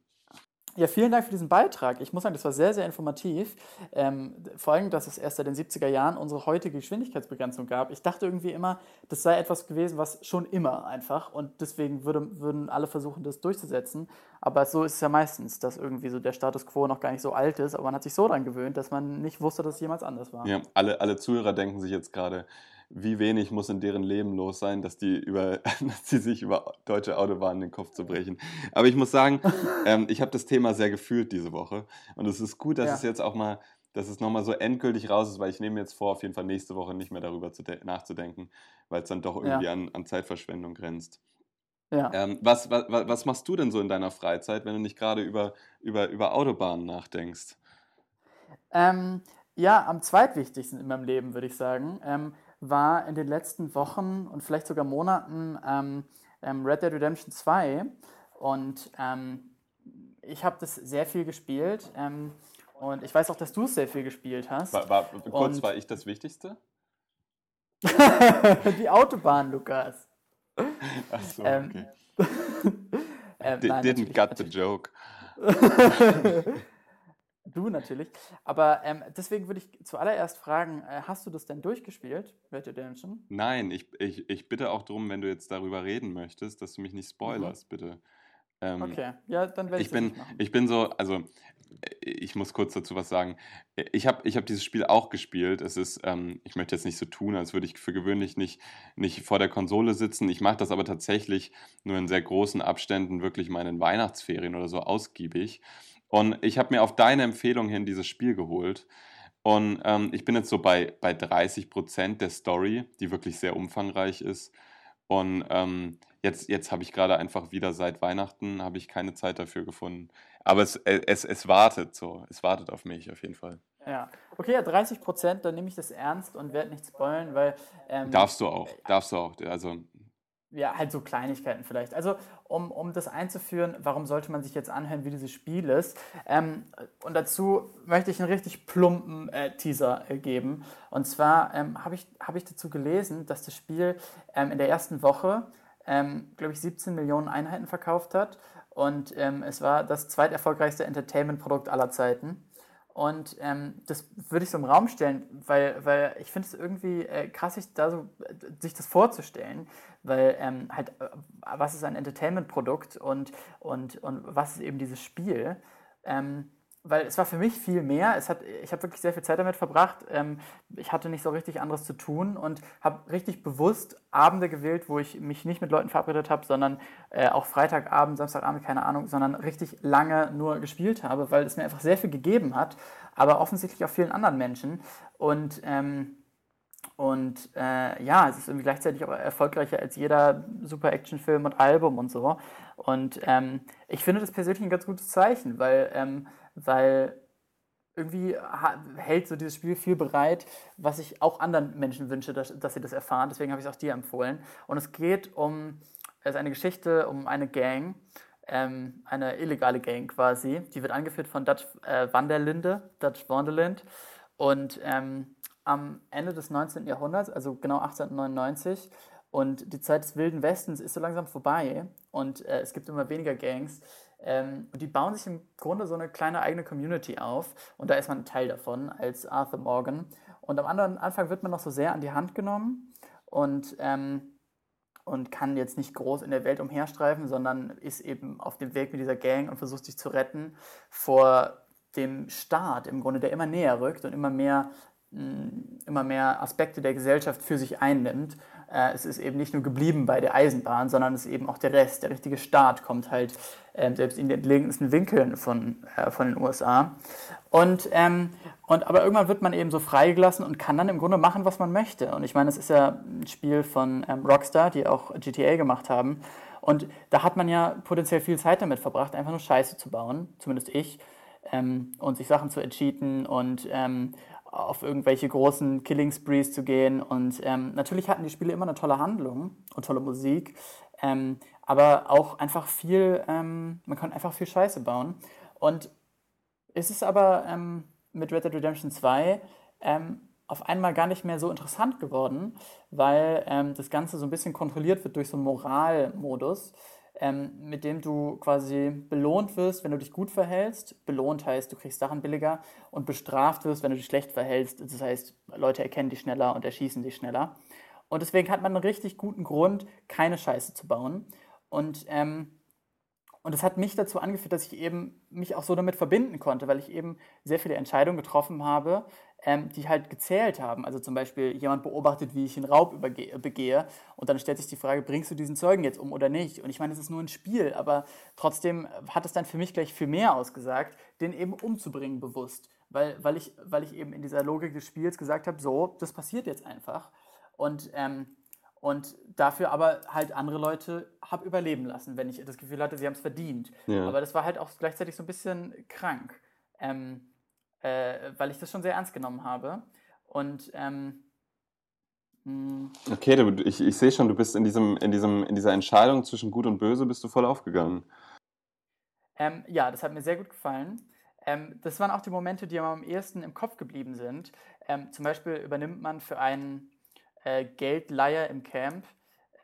ja, vielen Dank für diesen Beitrag. Ich muss sagen, das war sehr, sehr informativ. Ähm, vor allem, dass es erst seit den 70er Jahren unsere heutige Geschwindigkeitsbegrenzung gab. Ich dachte irgendwie immer, das sei etwas gewesen, was schon immer einfach und deswegen würde, würden alle versuchen, das durchzusetzen. Aber so ist es ja meistens, dass irgendwie so der Status quo noch gar nicht so alt ist, aber man hat sich so daran gewöhnt, dass man nicht wusste, dass es jemals anders war. Ja, alle, alle Zuhörer denken sich jetzt gerade, wie wenig muss in deren Leben los sein, dass die, über, dass die sich über deutsche Autobahnen den Kopf zu brechen. Aber ich muss sagen, ähm, ich habe das Thema sehr gefühlt diese Woche. Und es ist gut, dass ja. es jetzt auch mal, dass es nochmal so endgültig raus ist, weil ich nehme jetzt vor, auf jeden Fall nächste Woche nicht mehr darüber nachzudenken, weil es dann doch irgendwie ja. an, an Zeitverschwendung grenzt. Ja. Ähm, was, was, was machst du denn so in deiner Freizeit, wenn du nicht gerade über, über, über Autobahnen nachdenkst? Ähm, ja, am zweitwichtigsten in meinem Leben, würde ich sagen, ähm, war in den letzten Wochen und vielleicht sogar Monaten ähm, ähm, Red Dead Redemption 2. Und ähm, ich habe das sehr viel gespielt. und ich weiß auch, dass du es sehr viel gespielt hast. War, war, kurz, und war ich das Wichtigste? Die Autobahn, Lukas. Ach so, okay. ähm, nein, didn't got the joke. du natürlich. Aber ähm, deswegen würde ich zuallererst fragen, äh, hast du das denn durchgespielt, Red Dead Redemption? Nein, ich, ich, ich bitte auch darum, wenn du jetzt darüber reden möchtest, dass du mich nicht spoilerst, mhm. bitte. Ähm, okay, ja, dann werde ich, ich bin, Ich bin so, also ich muss kurz dazu was sagen. Ich habe ich hab dieses Spiel auch gespielt. Es ist, ähm, ich möchte jetzt nicht so tun, als würde ich für gewöhnlich nicht, nicht vor der Konsole sitzen. Ich mache das aber tatsächlich nur in sehr großen Abständen, wirklich meinen Weihnachtsferien oder so ausgiebig. Und ich habe mir auf deine Empfehlung hin dieses Spiel geholt. Und ähm, ich bin jetzt so bei, bei 30 Prozent der Story, die wirklich sehr umfangreich ist. Und ähm, jetzt, jetzt habe ich gerade einfach wieder seit Weihnachten, habe ich keine Zeit dafür gefunden. Aber es, äh, es, es wartet so, es wartet auf mich auf jeden Fall. Ja, okay, ja, 30 Prozent, dann nehme ich das ernst und werde nicht spoilen, weil... Ähm, darfst du auch, darfst du auch, also... Ja, halt so Kleinigkeiten vielleicht. Also, um, um das einzuführen, warum sollte man sich jetzt anhören, wie dieses Spiel ist? Ähm, und dazu möchte ich einen richtig plumpen äh, Teaser äh, geben. Und zwar ähm, habe ich, hab ich dazu gelesen, dass das Spiel ähm, in der ersten Woche ähm, glaube ich, 17 Millionen Einheiten verkauft hat. Und ähm, es war das zweiterfolgreichste Entertainment-Produkt aller Zeiten. Und ähm, das würde ich so im Raum stellen, weil, weil ich finde es irgendwie äh, krass, sich, da so, sich das vorzustellen, weil ähm, halt, äh, was ist ein Entertainment-Produkt und, und, und was ist eben dieses Spiel? Ähm, weil es war für mich viel mehr. Es hat, ich habe wirklich sehr viel Zeit damit verbracht. Ähm, ich hatte nicht so richtig anderes zu tun und habe richtig bewusst Abende gewählt, wo ich mich nicht mit Leuten verabredet habe, sondern äh, auch Freitagabend, Samstagabend, keine Ahnung, sondern richtig lange nur gespielt habe, weil es mir einfach sehr viel gegeben hat, aber offensichtlich auch vielen anderen Menschen. Und ähm, und äh, ja, es ist irgendwie gleichzeitig auch erfolgreicher als jeder Super-Action-Film und Album und so. Und ähm, ich finde das persönlich ein ganz gutes Zeichen, weil ähm, weil irgendwie hält so dieses Spiel viel bereit, was ich auch anderen Menschen wünsche, dass, dass sie das erfahren. Deswegen habe ich es auch dir empfohlen. Und es geht um, es ist eine Geschichte um eine Gang, ähm, eine illegale Gang quasi. Die wird angeführt von Dutch äh, Wanderlinde, Dutch Wonderland. Und ähm, am Ende des 19. Jahrhunderts, also genau 1899, und die Zeit des Wilden Westens ist so langsam vorbei und äh, es gibt immer weniger Gangs, ähm, und die bauen sich im Grunde so eine kleine eigene Community auf. Und da ist man ein Teil davon als Arthur Morgan. Und am anderen Anfang wird man noch so sehr an die Hand genommen und, ähm, und kann jetzt nicht groß in der Welt umherstreifen, sondern ist eben auf dem Weg mit dieser Gang und versucht sich zu retten vor dem Staat im Grunde, der immer näher rückt und immer mehr, mm, immer mehr Aspekte der Gesellschaft für sich einnimmt äh, es ist eben nicht nur geblieben bei der Eisenbahn, sondern es ist eben auch der Rest. Der richtige Staat kommt halt ähm, selbst in den entlegensten Winkeln von, äh, von den USA. Und, ähm, und aber irgendwann wird man eben so freigelassen und kann dann im Grunde machen, was man möchte. Und ich meine, es ist ja ein Spiel von ähm, Rockstar, die auch GTA gemacht haben. Und da hat man ja potenziell viel Zeit damit verbracht, einfach nur Scheiße zu bauen, zumindest ich, ähm, und sich Sachen zu entschieden und ähm, auf irgendwelche großen Killing Sprees zu gehen. Und ähm, natürlich hatten die Spiele immer eine tolle Handlung und tolle Musik, ähm, aber auch einfach viel, ähm, man kann einfach viel Scheiße bauen. Und es ist aber ähm, mit Red Dead Redemption 2 ähm, auf einmal gar nicht mehr so interessant geworden, weil ähm, das Ganze so ein bisschen kontrolliert wird durch so einen Moralmodus ähm, mit dem du quasi belohnt wirst, wenn du dich gut verhältst. Belohnt heißt, du kriegst Sachen billiger und bestraft wirst, wenn du dich schlecht verhältst. Das heißt, Leute erkennen dich schneller und erschießen dich schneller. Und deswegen hat man einen richtig guten Grund, keine Scheiße zu bauen. Und ähm, und das hat mich dazu angeführt, dass ich eben mich auch so damit verbinden konnte, weil ich eben sehr viele Entscheidungen getroffen habe, ähm, die halt gezählt haben. Also zum Beispiel jemand beobachtet, wie ich einen Raub begehe und dann stellt sich die Frage, bringst du diesen Zeugen jetzt um oder nicht? Und ich meine, es ist nur ein Spiel, aber trotzdem hat es dann für mich gleich viel mehr ausgesagt, den eben umzubringen bewusst, weil, weil, ich, weil ich eben in dieser Logik des Spiels gesagt habe, so, das passiert jetzt einfach. Und, ähm, und dafür aber halt andere Leute habe überleben lassen, wenn ich das Gefühl hatte, sie haben es verdient. Ja. Aber das war halt auch gleichzeitig so ein bisschen krank, ähm, äh, weil ich das schon sehr ernst genommen habe. Und ähm, hm. okay, du, ich, ich sehe schon, du bist in, diesem, in, diesem, in dieser Entscheidung zwischen Gut und Böse bist du voll aufgegangen. Ähm, ja, das hat mir sehr gut gefallen. Ähm, das waren auch die Momente, die mir am ehesten im Kopf geblieben sind. Ähm, zum Beispiel übernimmt man für einen äh, Geldleier im Camp,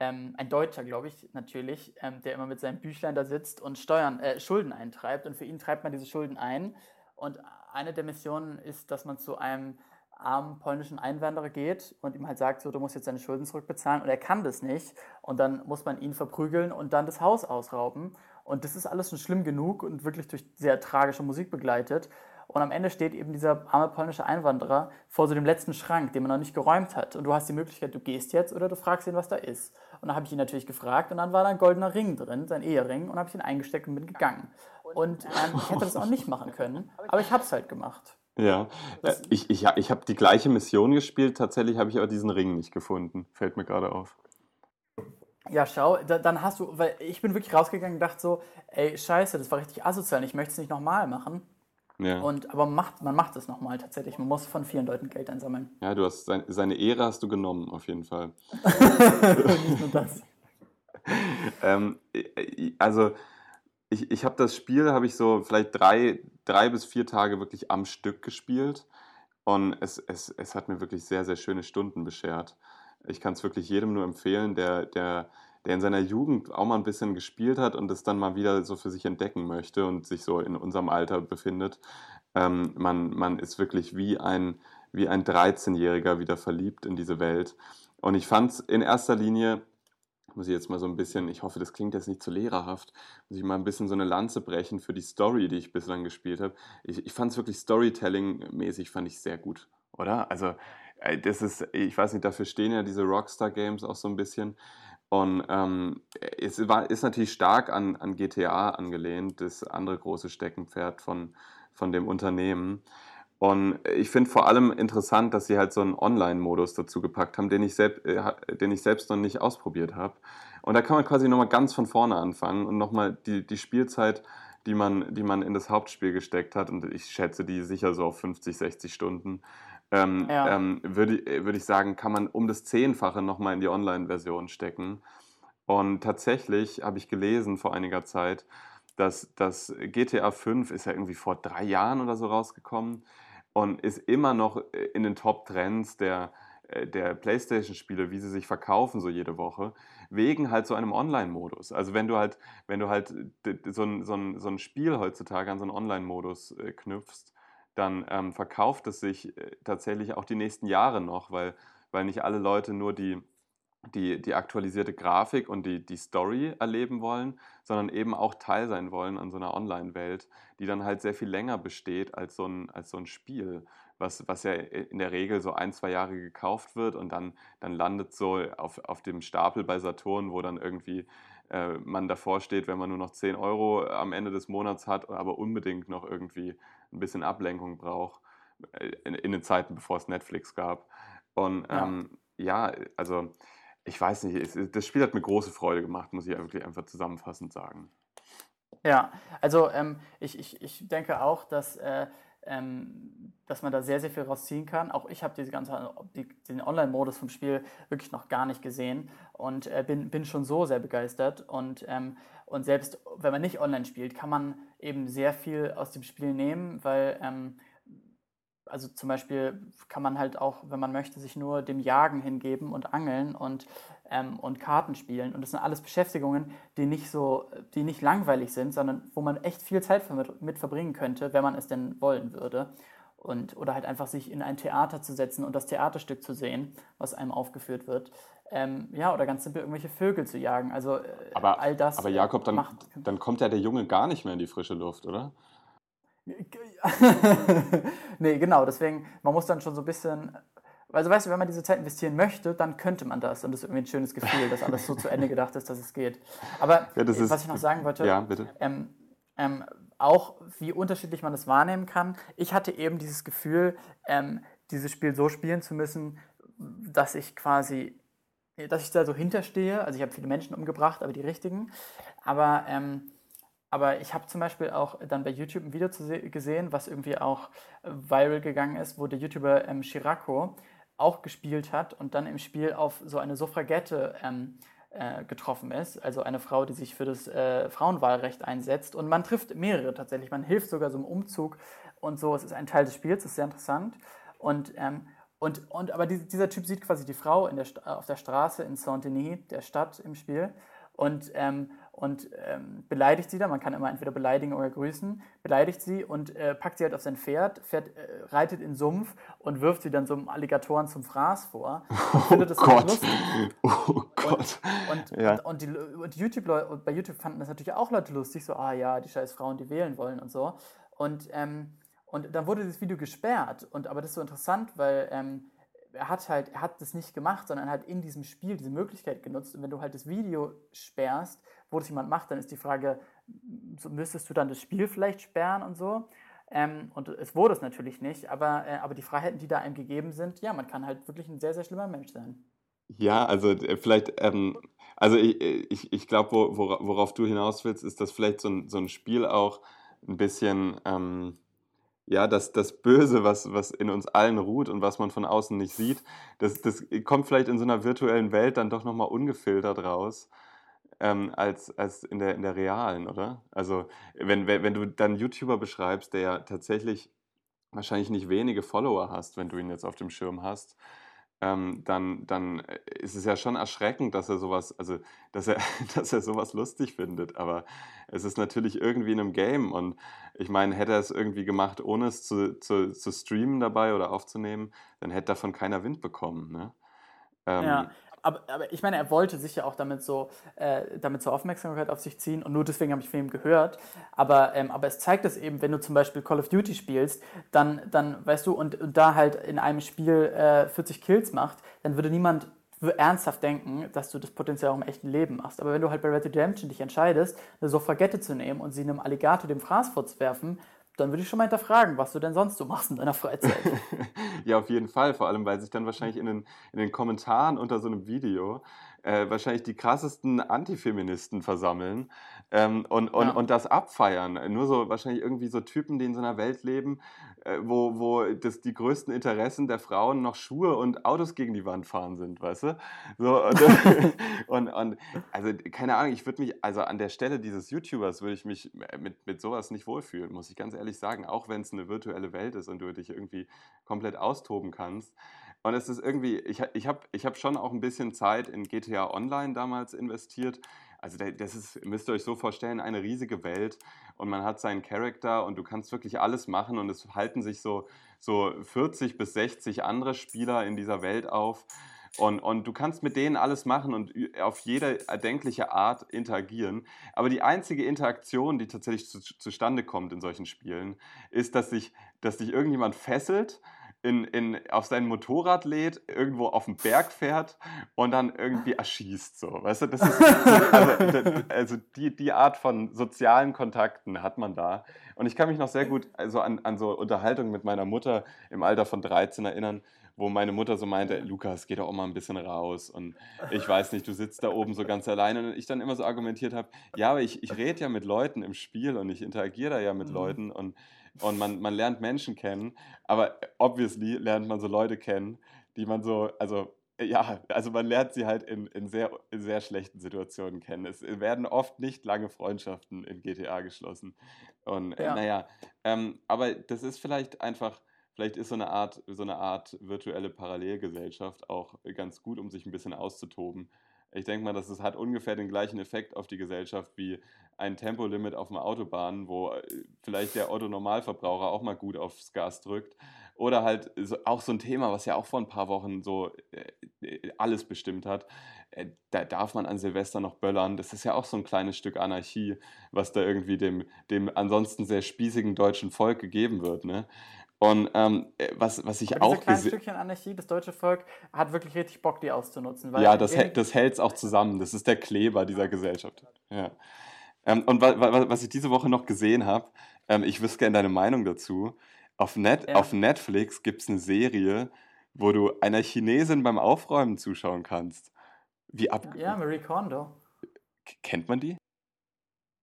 ähm, ein Deutscher, glaube ich, natürlich, ähm, der immer mit seinem Büchlein da sitzt und Steuern, äh, Schulden eintreibt. Und für ihn treibt man diese Schulden ein. Und eine der Missionen ist, dass man zu einem armen polnischen Einwanderer geht und ihm halt sagt, so, du musst jetzt deine Schulden zurückbezahlen. Und er kann das nicht. Und dann muss man ihn verprügeln und dann das Haus ausrauben. Und das ist alles schon schlimm genug und wirklich durch sehr tragische Musik begleitet und am Ende steht eben dieser arme polnische Einwanderer vor so dem letzten Schrank, den man noch nicht geräumt hat und du hast die Möglichkeit, du gehst jetzt oder du fragst ihn, was da ist und dann habe ich ihn natürlich gefragt und dann war da ein goldener Ring drin, sein Ehering und habe ich ihn eingesteckt und bin gegangen und ähm, ich hätte das auch nicht machen können, aber ich habe es halt gemacht. Ja, äh, ich, ich, ich habe die gleiche Mission gespielt, tatsächlich habe ich aber diesen Ring nicht gefunden, fällt mir gerade auf. Ja, schau, da, dann hast du, weil ich bin wirklich rausgegangen und dachte so, ey, scheiße, das war richtig asozial, ich möchte es nicht nochmal machen. Ja. Und, aber macht, man macht es nochmal tatsächlich. Man muss von vielen Leuten Geld einsammeln. Ja, du hast sein, seine Ehre hast du genommen, auf jeden Fall. nicht nur das. ähm, also ich, ich habe das Spiel, habe ich so vielleicht drei, drei bis vier Tage wirklich am Stück gespielt und es, es, es hat mir wirklich sehr, sehr schöne Stunden beschert. Ich kann es wirklich jedem nur empfehlen, der, der, der in seiner Jugend auch mal ein bisschen gespielt hat und es dann mal wieder so für sich entdecken möchte und sich so in unserem Alter befindet. Ähm, man, man ist wirklich wie ein, wie ein 13-Jähriger wieder verliebt in diese Welt. Und ich fand es in erster Linie muss ich jetzt mal so ein bisschen, ich hoffe, das klingt jetzt nicht zu lehrerhaft, muss ich mal ein bisschen so eine Lanze brechen für die Story, die ich bislang gespielt habe. Ich, ich fand es wirklich Storytelling-mäßig, fand ich sehr gut, oder? Also, äh, das ist, ich weiß nicht, dafür stehen ja diese Rockstar-Games auch so ein bisschen. Und ähm, es war, ist natürlich stark an, an GTA angelehnt, das andere große Steckenpferd von, von dem Unternehmen. Und ich finde vor allem interessant, dass sie halt so einen Online-Modus dazu gepackt haben, den ich, selbst, äh, den ich selbst noch nicht ausprobiert habe. Und da kann man quasi nochmal ganz von vorne anfangen und nochmal die, die Spielzeit, die man, die man in das Hauptspiel gesteckt hat, und ich schätze die sicher so auf 50, 60 Stunden, ähm, ja. ähm, würde, würd ich sagen, kann man um das Zehnfache nochmal in die Online-Version stecken. Und tatsächlich habe ich gelesen vor einiger Zeit, dass das GTA 5 ist ja irgendwie vor drei Jahren oder so rausgekommen und ist immer noch äh, in den Top-Trends der, äh, der PlayStation-Spiele, wie sie sich verkaufen so jede Woche, wegen halt so einem Online-Modus. Also wenn du halt, wenn du halt so ein, so ein, so ein Spiel heutzutage an so einen Online-Modus äh, knüpfst, dann ähm, verkauft es sich äh, tatsächlich auch die nächsten Jahre noch, weil, weil nicht alle Leute nur die die, die aktualisierte Grafik und die, die Story erleben wollen, sondern eben auch Teil sein wollen an so einer Online-Welt, die dann halt sehr viel länger besteht als so ein, als so ein Spiel, was, was ja in der Regel so ein, zwei Jahre gekauft wird und dann, dann landet so auf, auf dem Stapel bei Saturn, wo dann irgendwie äh, man davor steht, wenn man nur noch 10 Euro am Ende des Monats hat, aber unbedingt noch irgendwie ein bisschen Ablenkung braucht, äh, in, in den Zeiten, bevor es Netflix gab. Und ähm, ja. ja, also ich weiß nicht, das Spiel hat mir große Freude gemacht, muss ich wirklich einfach zusammenfassend sagen. Ja, also ähm, ich, ich, ich denke auch, dass, äh, ähm, dass man da sehr, sehr viel rausziehen kann. Auch ich habe diese ganze, die, den Online-Modus vom Spiel wirklich noch gar nicht gesehen und äh, bin, bin schon so sehr begeistert. Und, ähm, und selbst wenn man nicht online spielt, kann man eben sehr viel aus dem Spiel nehmen, weil ähm, also zum Beispiel kann man halt auch, wenn man möchte, sich nur dem Jagen hingeben und Angeln und, ähm, und Karten spielen. Und das sind alles Beschäftigungen, die nicht so, die nicht langweilig sind, sondern wo man echt viel Zeit mit, mit verbringen könnte, wenn man es denn wollen würde. Und, oder halt einfach sich in ein Theater zu setzen und das Theaterstück zu sehen, was einem aufgeführt wird. Ähm, ja, oder ganz simpel irgendwelche Vögel zu jagen. Also äh, aber, all das. Aber Jakob, dann, macht, dann kommt ja der Junge gar nicht mehr in die frische Luft, oder? nee, genau, deswegen, man muss dann schon so ein bisschen, also weißt du, wenn man diese Zeit investieren möchte, dann könnte man das und das ist irgendwie ein schönes Gefühl, dass alles so zu Ende gedacht ist, dass es geht. Aber ja, ist, was ich noch sagen wollte, ja, bitte. Ähm, ähm, auch wie unterschiedlich man das wahrnehmen kann. Ich hatte eben dieses Gefühl, ähm, dieses Spiel so spielen zu müssen, dass ich quasi dass ich da so hinterstehe. Also ich habe viele Menschen umgebracht, aber die richtigen. Aber, ähm, aber ich habe zum Beispiel auch dann bei YouTube ein Video gesehen, was irgendwie auch viral gegangen ist, wo der YouTuber ähm, Shirako auch gespielt hat und dann im Spiel auf so eine Suffragette ähm, äh, getroffen ist, also eine Frau, die sich für das äh, Frauenwahlrecht einsetzt. Und man trifft mehrere tatsächlich. Man hilft sogar so im Umzug und so. Es ist ein Teil des Spiels, das ist sehr interessant. Und, ähm, und, und aber die, dieser Typ sieht quasi die Frau der, auf der Straße in Saint-Denis, der Stadt im Spiel, und, ähm, und ähm, beleidigt sie dann. Man kann immer entweder beleidigen oder grüßen. Beleidigt sie und äh, packt sie halt auf sein Pferd, fährt, äh, reitet in Sumpf und wirft sie dann so einem Alligatoren zum Fraß vor. Oh findet das Gott. lustig. Oh Gott. Und, und, ja. und, die, und YouTube bei YouTube fanden das natürlich auch Leute lustig, so, ah ja, die scheiß Frauen, die wählen wollen und so. Und, ähm, und dann wurde das Video gesperrt. Und aber das ist so interessant, weil ähm, er hat halt, er hat das nicht gemacht, sondern hat in diesem Spiel diese Möglichkeit genutzt. Und wenn du halt das Video sperrst, wo das jemand macht, dann ist die Frage, so müsstest du dann das Spiel vielleicht sperren und so. Ähm, und es wurde es natürlich nicht, aber, äh, aber die Freiheiten, die da einem gegeben sind, ja, man kann halt wirklich ein sehr, sehr schlimmer Mensch sein. Ja, also äh, vielleicht, ähm, also ich, ich, ich glaube, wo, worauf du hinaus willst, ist, dass vielleicht so ein, so ein Spiel auch ein bisschen ähm, ja, das, das Böse, was, was in uns allen ruht und was man von außen nicht sieht, das, das kommt vielleicht in so einer virtuellen Welt dann doch nochmal ungefiltert raus. Ähm, als, als in, der, in der realen, oder? Also, wenn, wenn, du dann YouTuber beschreibst, der ja tatsächlich wahrscheinlich nicht wenige Follower hast, wenn du ihn jetzt auf dem Schirm hast, ähm, dann, dann äh, ist es ja schon erschreckend, dass er sowas, also dass er, dass er sowas lustig findet. Aber es ist natürlich irgendwie in einem Game. Und ich meine, hätte er es irgendwie gemacht, ohne es zu, zu, zu streamen dabei oder aufzunehmen, dann hätte davon keiner Wind bekommen. Ne? Ähm, ja, aber, aber ich meine, er wollte sich ja auch damit so, äh, damit so Aufmerksamkeit auf sich ziehen und nur deswegen habe ich von ihm gehört. Aber, ähm, aber es zeigt es eben, wenn du zum Beispiel Call of Duty spielst, dann, dann weißt du, und, und da halt in einem Spiel äh, 40 Kills macht, dann würde niemand ernsthaft denken, dass du das potenziell auch im echten Leben machst. Aber wenn du halt bei Red Dead Redemption dich entscheidest, eine Suffragette zu nehmen und sie einem Alligator dem Fraß vorzuwerfen, dann würde ich schon mal hinterfragen, was du denn sonst so machst in deiner Freizeit. ja, auf jeden Fall. Vor allem, weil sich dann wahrscheinlich in den, in den Kommentaren unter so einem Video äh, wahrscheinlich die krassesten Antifeministen versammeln ähm, und, und, ja. und das abfeiern. Nur so wahrscheinlich irgendwie so Typen, die in so einer Welt leben, wo, wo das, die größten Interessen der Frauen noch Schuhe und Autos gegen die Wand fahren sind, weißt du? So, und, und, und also keine Ahnung, ich würde mich, also an der Stelle dieses YouTubers würde ich mich mit, mit sowas nicht wohlfühlen, muss ich ganz ehrlich sagen, auch wenn es eine virtuelle Welt ist und du dich irgendwie komplett austoben kannst. Und es ist irgendwie, ich, ich habe ich hab schon auch ein bisschen Zeit in GTA Online damals investiert. Also das ist, müsst ihr euch so vorstellen, eine riesige Welt und man hat seinen Charakter und du kannst wirklich alles machen und es halten sich so, so 40 bis 60 andere Spieler in dieser Welt auf. Und, und du kannst mit denen alles machen und auf jede erdenkliche Art interagieren. Aber die einzige Interaktion, die tatsächlich zu, zustande kommt in solchen Spielen, ist, dass sich, dass sich irgendjemand fesselt in, in, auf sein Motorrad lädt, irgendwo auf den Berg fährt und dann irgendwie erschießt. So. Weißt du, das ist, also, also die, die Art von sozialen Kontakten hat man da. Und ich kann mich noch sehr gut also an, an so Unterhaltungen mit meiner Mutter im Alter von 13 erinnern, wo meine Mutter so meinte, Lukas, geh doch auch mal ein bisschen raus und ich weiß nicht, du sitzt da oben so ganz alleine und ich dann immer so argumentiert habe, ja, aber ich, ich rede ja mit Leuten im Spiel und ich interagiere da ja mit mhm. Leuten und und man, man lernt Menschen kennen, aber obviously lernt man so Leute kennen, die man so, also ja, also man lernt sie halt in, in, sehr, in sehr schlechten Situationen kennen. Es werden oft nicht lange Freundschaften in GTA geschlossen. Und ja. naja, ähm, aber das ist vielleicht einfach, vielleicht ist so eine Art, so eine Art virtuelle Parallelgesellschaft auch ganz gut, um sich ein bisschen auszutoben. Ich denke mal, dass es hat ungefähr den gleichen Effekt auf die Gesellschaft wie ein Tempolimit auf einer Autobahn, wo äh, vielleicht der Otto-Normalverbraucher auch mal gut aufs Gas drückt. Oder halt auch so ein Thema, was ja auch vor ein paar Wochen so äh, äh alles bestimmt hat. Da darf man an Silvester noch böllern. Das ist ja auch so ein kleines Stück Anarchie, was da irgendwie dem, dem ansonsten sehr spießigen deutschen Volk gegeben wird. Ne? Und ähm, äh, was, was ich auch gesehen Stückchen Anarchie, das deutsche Volk hat wirklich richtig Bock, die auszunutzen. ja, das, das hält es auch zusammen. Das ist der Kleber dieser Gesellschaft. Ja. Ähm, und wa wa was ich diese Woche noch gesehen habe, ähm, ich wüsste gerne deine Meinung dazu. Auf, Net ja. auf Netflix gibt es eine Serie, wo du einer Chinesin beim Aufräumen zuschauen kannst. Wie ab. Ja, Marie Kondo. Kennt man die?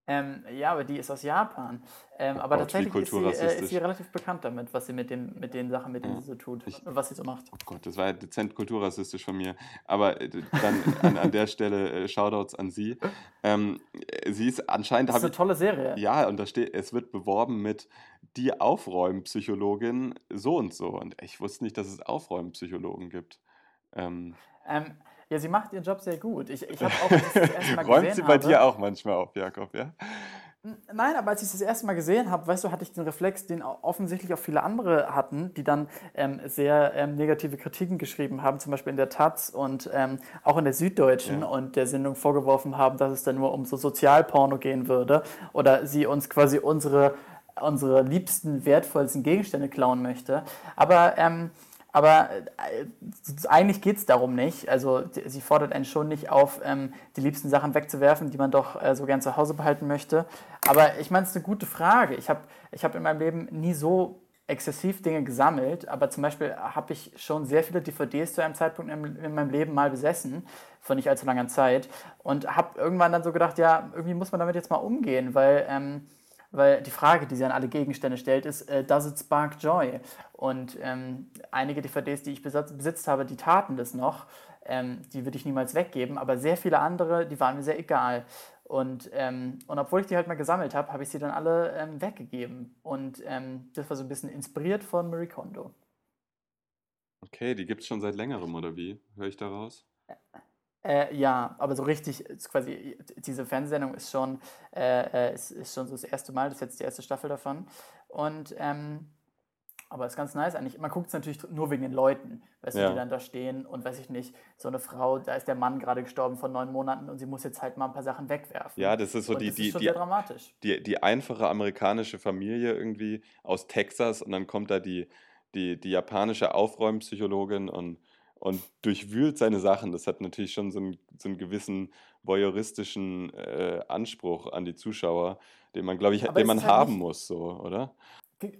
Ähm, ja, aber die ist aus Japan. Ähm, aber Gott, tatsächlich ist sie, äh, ist sie relativ bekannt damit, was sie mit den, mit den Sachen, mit denen Ja. sie so tut, Ich- was sie so macht. Oh Gott, das war ja dezent kulturrassistisch von mir. Aber äh, dann an, an der Stelle äh, Shoutouts an sie. Ähm, äh, sie ist anscheinend. Das ist eine tolle Serie. ich, ja, und da steht, es wird beworben mit die Aufräumpsychologin so und so. Und ich wusste nicht, dass es Aufräumpsychologen gibt. Ähm, Ähm, ja, sie macht ihren Job sehr gut. Ich, ich habe auch, als ich das erste Mal Räumt sie bei habe, dir auch manchmal auf, Jakob, ja? Nein, aber als ich das erste Mal gesehen habe, weißt du, hatte ich den Reflex, den offensichtlich auch viele andere hatten, die dann ähm, sehr ähm, negative Kritiken geschrieben haben, zum Beispiel in der Taz und ähm, auch in der Süddeutschen Ja. und der Sendung vorgeworfen haben, dass es dann nur um so Sozialporno gehen würde oder sie uns quasi unsere, unsere liebsten, wertvollsten Gegenstände klauen möchte. Aber ähm, aber äh, eigentlich geht es darum nicht. Also sie fordert einen schon nicht auf, ähm, die liebsten Sachen wegzuwerfen, die man doch äh, so gern zu Hause behalten möchte. Aber ich meine, es ist eine gute Frage. Ich habe ich hab in meinem Leben nie so exzessiv Dinge gesammelt, aber zum Beispiel habe ich schon sehr viele DVDs zu einem Zeitpunkt in, in meinem Leben mal besessen, vor nicht allzu langer Zeit. Und habe irgendwann dann so gedacht, ja, irgendwie muss man damit jetzt mal umgehen, weil... Ähm, weil die Frage, die sie an alle Gegenstände stellt, ist, äh, does it spark joy? Und ähm, einige DVDs, die ich besitz, besitzt habe, die taten das noch. Ähm, die würde ich niemals weggeben, aber sehr viele andere, die waren mir sehr egal. Und, ähm, und obwohl ich die halt mal gesammelt habe, habe ich sie dann alle ähm, weggegeben. Und ähm, das war so ein bisschen inspiriert von Marie Kondo. Okay, die gibt es schon seit längerem, oder wie? Höre ich daraus? Äh, ja, aber so richtig, ist quasi, diese Fernsehsendung ist schon, äh, äh, ist, ist schon so das erste Mal, das ist jetzt die erste Staffel davon. Und, ähm, aber ist ganz nice eigentlich. Man guckt es natürlich nur wegen den Leuten, weißt du, Ja. die dann da stehen und weiß ich nicht, so eine Frau, da ist der Mann gerade gestorben von neun Monaten und sie muss jetzt halt mal ein paar Sachen wegwerfen. Ja, das ist so und die, das die, ist schon die, sehr dramatisch. die, die einfache amerikanische Familie irgendwie aus Texas und dann kommt da die, die, die japanische Aufräumpsychologin und, und durchwühlt seine Sachen. Das hat natürlich schon so einen, so einen gewissen voyeuristischen äh, Anspruch an die Zuschauer, den man, glaube ich, Aber den man halt haben muss, so, oder?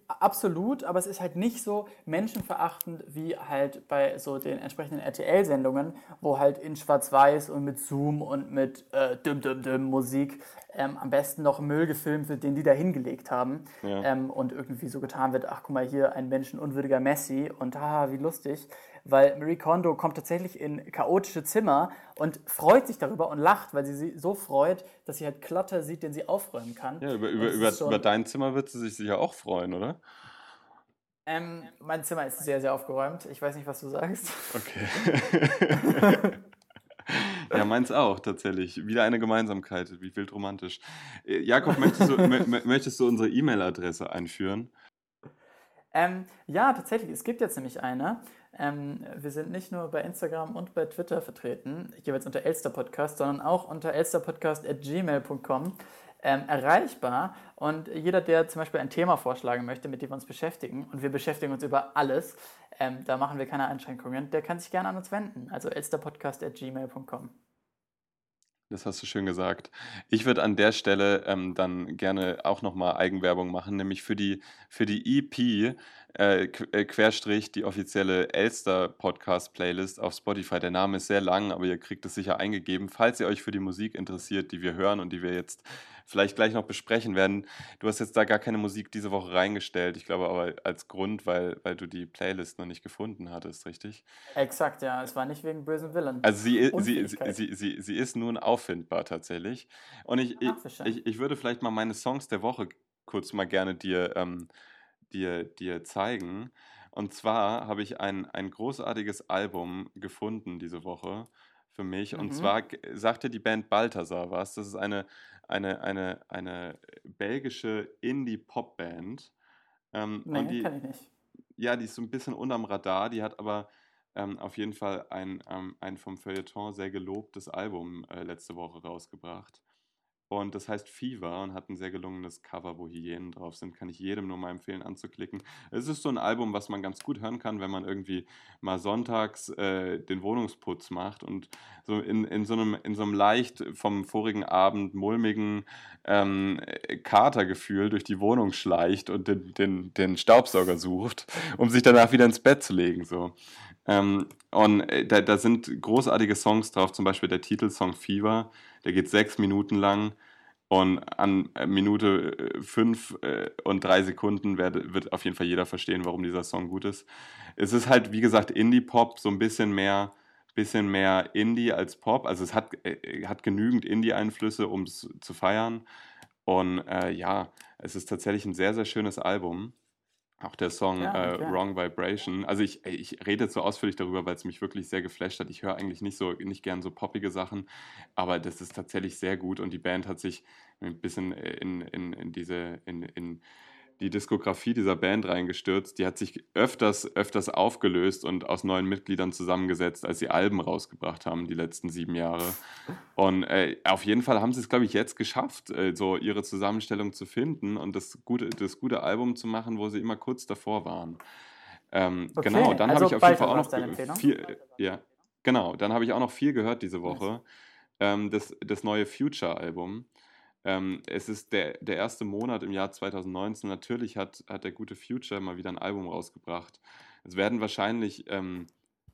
Absolut, aber es ist halt nicht so menschenverachtend wie halt bei so den entsprechenden RTL-Sendungen, wo halt in Schwarz-Weiß und mit Zoom und mit äh, Düm Düm Düm Musik ähm, am besten noch Müll gefilmt wird, den die da hingelegt haben Ja. ähm, und irgendwie so getan wird, ach guck mal hier, ein menschenunwürdiger Messi und haha, wie lustig, weil Marie Kondo kommt tatsächlich in chaotische Zimmer und freut sich darüber und lacht, weil sie sich so freut, dass sie halt Klotter sieht, den sie aufräumen kann. Ja, über, über, über, über dein Zimmer wird sie sich sicher auch freuen, oder? Ähm, mein Zimmer ist sehr, sehr aufgeräumt. Ich weiß nicht, was du sagst. Okay. ja, meins auch tatsächlich. Wieder eine Gemeinsamkeit. Wie wild romantisch. Äh, Jakob, möchtest du, mö- mö- möchtest du unsere E-Mail-Adresse einführen? Ähm, ja, tatsächlich, es gibt jetzt nämlich eine. Ähm, wir sind nicht nur bei Instagram und bei Twitter vertreten, jeweils unter Elster Podcast, sondern auch unter elsterpodcast.gmail.com ähm, erreichbar. Und jeder, der zum Beispiel ein Thema vorschlagen möchte, mit dem wir uns beschäftigen, und wir beschäftigen uns über alles, ähm, da machen wir keine Einschränkungen, der kann sich gerne an uns wenden. Also elsterpodcast.gmail.com. Das hast du schön gesagt. Ich würde an der Stelle ähm, dann gerne auch nochmal Eigenwerbung machen, nämlich für die, für die EP, äh, äh, Querstrich, die offizielle Elster Podcast Playlist auf Spotify. Der Name ist sehr lang, aber ihr kriegt es sicher eingegeben. Falls ihr euch für die Musik interessiert, die wir hören und die wir jetzt vielleicht gleich noch besprechen werden. Du hast jetzt da gar keine Musik diese Woche reingestellt. Ich glaube aber als Grund, weil, weil du die Playlist noch nicht gefunden hattest, richtig? Exakt, ja. Es war nicht wegen bösen Willen. Also sie, sie, sie, sie, sie, ist nun auffindbar tatsächlich. Und ich, ich, ich würde vielleicht mal meine Songs der Woche kurz mal gerne dir, ähm, dir, dir zeigen. Und zwar habe ich ein, ein großartiges Album gefunden diese Woche für mich. Und Mhm. zwar g- sagt dir die Band Balthasar was. Das ist eine, eine, eine, eine belgische Indie-Pop-Band. Ähm, nee, und die, kann ich nicht. ja, die ist so ein bisschen unterm Radar. Die hat aber ähm, auf jeden Fall ein, ähm, ein vom Feuilleton sehr gelobtes Album äh, letzte Woche rausgebracht. Und das heißt Fever und hat ein sehr gelungenes Cover, wo Hyänen drauf sind. Kann ich jedem nur mal empfehlen anzuklicken. Es ist so ein Album, was man ganz gut hören kann, wenn man irgendwie mal sonntags äh, den Wohnungsputz macht und so in, in, so einem, in so einem leicht vom vorigen Abend mulmigen ähm, äh, Katergefühl durch die Wohnung schleicht und den, den, den Staubsauger sucht, um sich danach wieder ins Bett zu legen. So. Ähm, und äh, da, da sind großartige Songs drauf, zum Beispiel der Titelsong Fever, der geht sechs Minuten lang. Und an äh, Minute äh, fünf und drei Sekunden wird, wird auf jeden Fall jeder verstehen, warum dieser Song gut ist. Es ist halt, wie gesagt, Indie-Pop, so ein bisschen mehr, bisschen mehr Indie als Pop. Also es hat, hat genügend Indie-Einflüsse, um es zu feiern. Und äh, ja, es ist tatsächlich ein sehr, sehr schönes Album. Auch der Song ja, äh, Wrong Vibration. Also ich, ich rede jetzt so ausführlich darüber, weil es mich wirklich sehr geflasht hat. Ich höre eigentlich nicht so nicht gern so poppige Sachen, aber das ist tatsächlich sehr gut und die Band hat sich ein bisschen in, in, in diese in, in die Diskografie dieser Band reingestürzt. Die hat sich öfters, öfters aufgelöst und aus neuen Mitgliedern zusammengesetzt, als sie Alben rausgebracht haben, die letzten sieben Jahre. Und äh, auf jeden Fall haben sie es, glaube ich, jetzt geschafft, äh, so ihre Zusammenstellung zu finden und das gute, das gute Album zu machen, wo sie immer kurz davor waren. Ähm, okay, genau, dann also habe ich auf jeden Fall auch noch viel, ja, genau, dann habe ich auch noch viel gehört diese Woche. Ähm, das, das neue Future-Album. Ähm, es ist der, der erste Monat im Jahr 2019. Natürlich hat, hat der gute Future mal wieder ein Album rausgebracht. Es werden wahrscheinlich, ähm,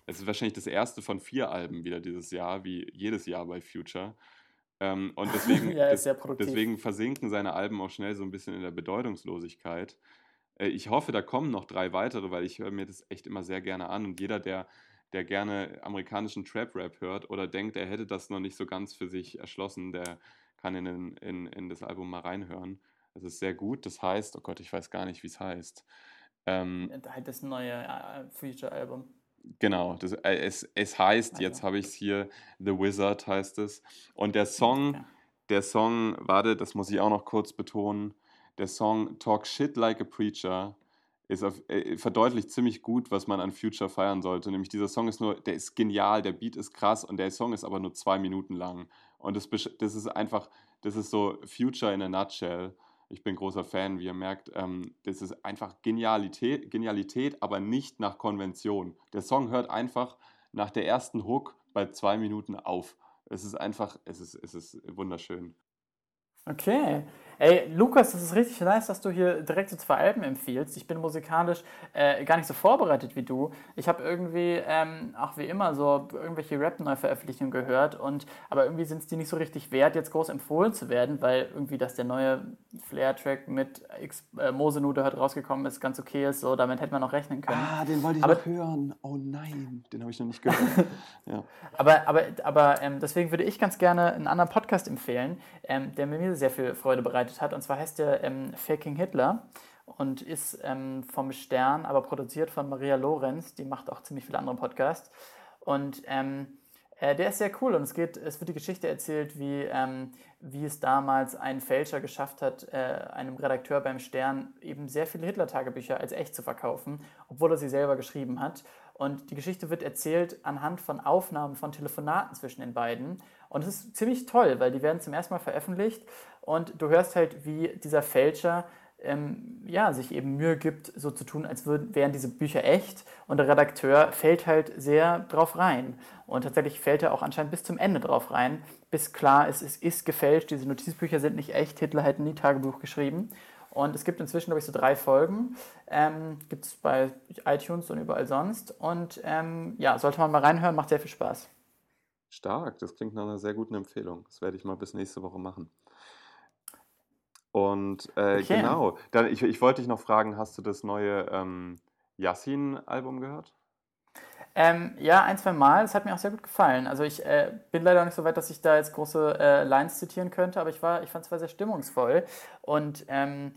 es ist wahrscheinlich das erste von vier Alben wieder dieses Jahr, wie jedes Jahr bei Future. Ähm, und deswegen, ja, des, deswegen versinken seine Alben auch schnell so ein bisschen in der Bedeutungslosigkeit. Äh, ich hoffe, da kommen noch drei weitere, weil ich höre mir das echt immer sehr gerne an. Und jeder, der, der gerne amerikanischen Trap-Rap hört oder denkt, er hätte das noch nicht so ganz für sich erschlossen, der kann in, den, in, in das Album mal reinhören. Es ist sehr gut. Das heißt, oh Gott, ich weiß gar nicht, wie es heißt. Ähm, halt das neue äh, Feature-Album. Genau, das, äh, es, es heißt, also. jetzt habe ich es hier, The Wizard heißt es. Und der Song, ja. der Song, warte, das muss ich auch noch kurz betonen, der Song Talk Shit Like a Preacher ist auf, äh, verdeutlicht ziemlich gut, was man an Future feiern sollte. Nämlich dieser Song ist nur, der ist genial, der Beat ist krass und der Song ist aber nur zwei Minuten lang. Und das, das ist einfach, das ist so Future in a nutshell. Ich bin großer Fan, wie ihr merkt. Ähm, das ist einfach Genialität, Genialität, aber nicht nach Konvention. Der Song hört einfach nach der ersten Hook bei zwei Minuten auf. Es ist einfach, es ist, es ist wunderschön. Okay. Ey, Lukas, das ist richtig nice, dass du hier direkt so zwei Alben empfiehlst. Ich bin musikalisch äh, gar nicht so vorbereitet wie du. Ich habe irgendwie, ähm, auch wie immer, so irgendwelche Rap-Neuveröffentlichungen gehört, und, aber irgendwie sind es die nicht so richtig wert, jetzt groß empfohlen zu werden, weil irgendwie, dass der neue Flair-Track mit X äh, Mosenude halt rausgekommen ist, ganz okay ist. So, damit hätte man noch rechnen können. Ah, den wollte ich aber, noch hören. Oh nein, den habe ich noch nicht gehört. ja. Aber, aber, aber ähm, deswegen würde ich ganz gerne einen anderen Podcast empfehlen, ähm, der mir sehr viel Freude bereitet hat. Und zwar heißt der ähm, Faking Hitler und ist ähm, vom Stern, aber produziert von Maria Lorenz. Die macht auch ziemlich viele andere Podcasts. Und ähm, äh, der ist sehr cool und es geht, es wird die Geschichte erzählt, wie, ähm, wie es damals ein Fälscher geschafft hat, äh, einem Redakteur beim Stern eben sehr viele Hitler-Tagebücher als echt zu verkaufen, obwohl er sie selber geschrieben hat. Und die Geschichte wird erzählt anhand von Aufnahmen von Telefonaten zwischen den beiden. Und es ist ziemlich toll, weil die werden zum ersten Mal veröffentlicht und du hörst halt, wie dieser Fälscher ähm, ja, sich eben Mühe gibt, so zu tun, als würden, wären diese Bücher echt. Und der Redakteur fällt halt sehr drauf rein. Und tatsächlich fällt er auch anscheinend bis zum Ende drauf rein, bis klar ist, es ist gefälscht, diese Notizbücher sind nicht echt, Hitler hätte nie Tagebuch geschrieben. Und es gibt inzwischen, glaube ich, so drei Folgen. Ähm, gibt es bei iTunes und überall sonst. Und ähm, ja, sollte man mal reinhören, macht sehr viel Spaß. Stark, das klingt nach einer sehr guten Empfehlung. Das werde ich mal bis nächste Woche machen. Und äh, okay. genau, dann, ich, ich wollte dich noch fragen, hast du das neue ähm, Yassin-Album gehört? Ähm, ja, ein, zwei Mal. Es hat mir auch sehr gut gefallen. Also ich äh, bin leider nicht so weit, dass ich da jetzt große äh, Lines zitieren könnte, aber ich, ich fand es war sehr stimmungsvoll. Und ähm,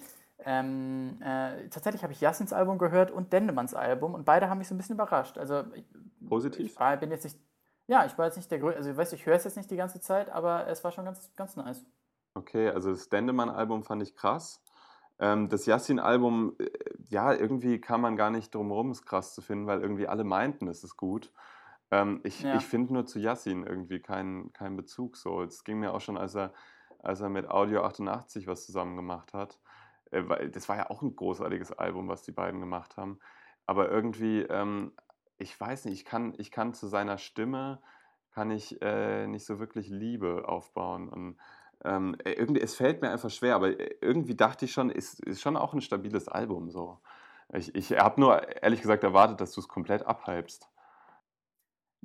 ähm, äh, tatsächlich habe ich Yassins Album gehört und Dendemanns Album und beide haben mich so ein bisschen überrascht. Also Positiv? Ich war, bin jetzt nicht, ja, ich war jetzt nicht der Größte, also ich weiß, ich höre es jetzt nicht die ganze Zeit, aber es war schon ganz, ganz nice. Okay, also das Dendemann-Album fand ich krass. Ähm, das Yassin-Album, äh, ja, irgendwie kam man gar nicht drum rum, es krass zu finden, weil irgendwie alle meinten, es ist gut. Ähm, ich ja. ich finde nur zu Yassin irgendwie keinen kein Bezug so. Es ging mir auch schon, als er, als er mit Audio 88 was zusammen gemacht hat. Äh, das war ja auch ein großartiges Album, was die beiden gemacht haben. Aber irgendwie, ähm, ich weiß nicht, ich kann, ich kann zu seiner Stimme, kann ich äh, nicht so wirklich Liebe aufbauen. Und ähm, äh, irgendwie, es fällt mir einfach schwer, aber äh, irgendwie dachte ich schon, ist, ist schon auch ein stabiles Album so. Ich, ich habe nur ehrlich gesagt erwartet, dass du es komplett abhypst.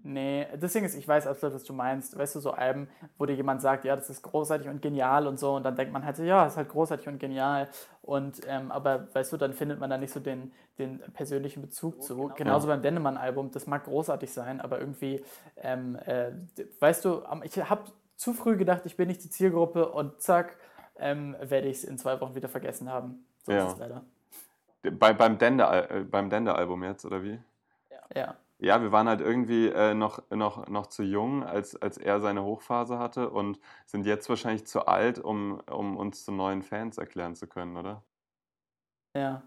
Nee, deswegen ist, ich weiß absolut, was du meinst. Weißt du, so Alben, wo dir jemand sagt, ja, das ist großartig und genial und so, und dann denkt man halt so, ja, das ist halt großartig und genial. Und ähm, aber weißt du, dann findet man da nicht so den, den persönlichen Bezug zu. Genau. Genauso beim Dennemann-Album, das mag großartig sein, aber irgendwie, ähm, äh, weißt du, ich habe zu früh gedacht, ich bin nicht die Zielgruppe und zack, ähm, werde ich es in zwei Wochen wieder vergessen haben. So ja. ist es leider. Bei, beim Dende-Album äh, jetzt, oder wie? Ja. ja. Ja, wir waren halt irgendwie äh, noch, noch, noch zu jung, als, als er seine Hochphase hatte und sind jetzt wahrscheinlich zu alt, um, um uns zu neuen Fans erklären zu können, oder? Ja.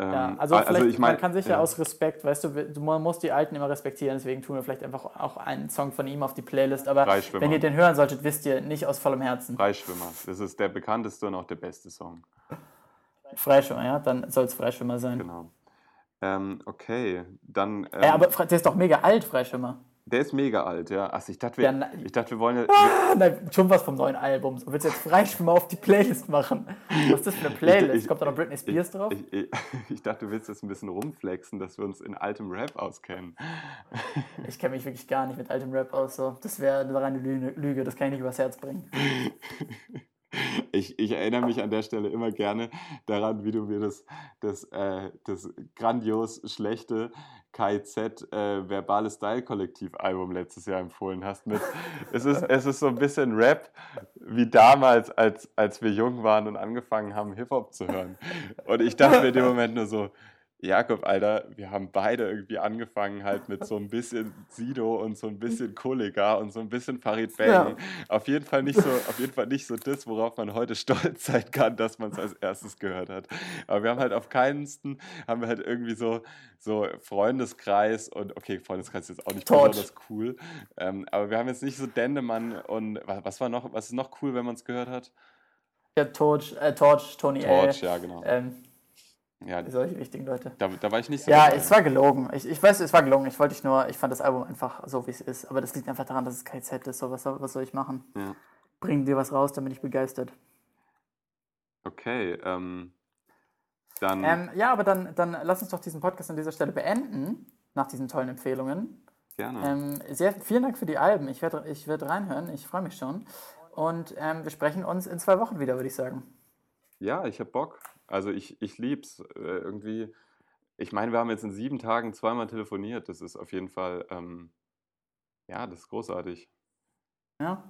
Ähm, ja, also, also ich mein, man kann sich ja, aus Respekt, weißt du, man muss die Alten immer respektieren, deswegen tun wir vielleicht einfach auch einen Song von ihm auf die Playlist. Aber wenn ihr den hören solltet, wisst ihr nicht aus vollem Herzen. Freischwimmer, das ist der bekannteste und auch der beste Song. Freischwimmer, ja, dann soll es Freischwimmer sein. Genau. Ähm, okay, dann. Ähm, ja, aber der ist doch mega alt, Freischimmer. Der ist mega alt, ja. Achso, ich dachte, wir, ja, ich dachte, wir wollen ja. Ah, nein, schon was vom neuen Album. Du willst jetzt Freischwimmer auf die Playlist machen? Was ist das für eine Playlist? Ich, ich, Kommt da noch Britney Spears ich, drauf? Ich, dachte, du willst jetzt ein bisschen rumflexen, dass wir uns in altem Rap auskennen. Ich kenne mich wirklich gar nicht mit altem Rap aus. So. Das wäre eine reine Lüge, das kann ich nicht übers Herz bringen. Ich, ich, erinnere mich an der Stelle immer gerne daran, wie du mir das, das, äh, das grandios schlechte KIZ äh, Verbale Style Kollektiv Album letztes Jahr empfohlen hast. Mit, es, ist, es ist so ein bisschen Rap wie damals, als, als wir jung waren und angefangen haben, Hip-Hop zu hören. Und ich dachte mir in dem Moment nur so, Jakob, Alter, wir haben beide irgendwie angefangen halt mit so ein bisschen Sido und so ein bisschen Kollega und so ein bisschen Farid Bang. Ja. Auf jeden Fall nicht so, auf jeden Fall nicht so das, worauf man heute stolz sein kann, dass man es als erstes gehört hat. Aber wir haben halt auf keinsten, haben wir halt irgendwie so, so Freundeskreis und okay, Freundeskreis ist jetzt auch nicht Torch. besonders cool. Ähm, aber wir haben jetzt nicht so Dendemann und was, was war noch, was ist noch cool, wenn man es gehört hat? Ja, Torch, äh, Torch, Tony Torch, L. ja, genau. Ähm, ja, solche wichtigen Leute. Da, da war ich nicht so. Ja, es war gelogen. Ich, ich weiß, es war gelogen. Ich wollte dich nur, ich fand das Album einfach so, wie es ist. Aber das liegt einfach daran, dass es KZ ist. So, was, was soll ich machen? Ja. Bring dir was raus, dann bin ich begeistert. Okay, ähm, dann. Ähm, ja, aber dann, dann lass uns doch diesen Podcast an dieser Stelle beenden, nach diesen tollen Empfehlungen. Gerne. Ähm, sehr, vielen Dank für die Alben. Ich werde ich werd reinhören. Ich freue mich schon. Und ähm, wir sprechen uns in zwei Wochen wieder, würde ich sagen. Ja, ich habe Bock. Also ich, ich liebe es äh, irgendwie. Ich meine, wir haben jetzt in sieben Tagen zweimal telefoniert. Das ist auf jeden Fall, ähm, ja, das ist großartig. Ja.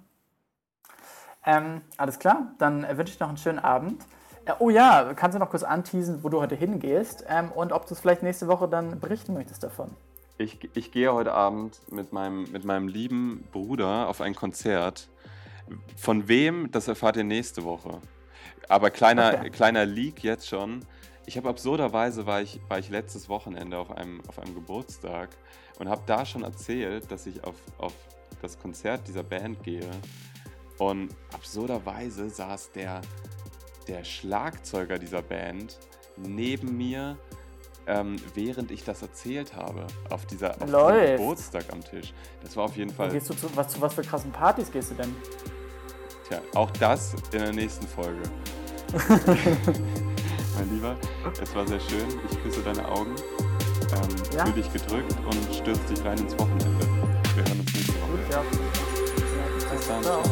Ähm, alles klar, dann wünsche ich noch einen schönen Abend. Äh, oh ja, kannst du noch kurz anteasen, wo du heute hingehst ähm, und ob du es vielleicht nächste Woche dann berichten möchtest davon? Ich, ich gehe heute Abend mit meinem, mit meinem lieben Bruder auf ein Konzert. Von wem, das erfahrt ihr nächste Woche. Aber kleiner, okay. kleiner Leak jetzt schon. Ich habe absurderweise war ich, war ich letztes Wochenende auf einem, auf einem Geburtstag und habe da schon erzählt, dass ich auf, auf das Konzert dieser Band gehe. Und absurderweise saß der, der Schlagzeuger dieser Band neben mir, ähm, während ich das erzählt habe, auf dieser auf Geburtstag am Tisch. Das war auf jeden Fall. Gehst du zu was, zu was für krassen Partys gehst du denn? Tja, auch das in der nächsten Folge. mein Lieber, es war sehr schön. Ich küsse deine Augen, ähm, ja. fühle dich gedrückt und stürze dich rein ins Wochenende. Wir hören uns nächste Woche. Gut, ja. Bis dann. Ciao.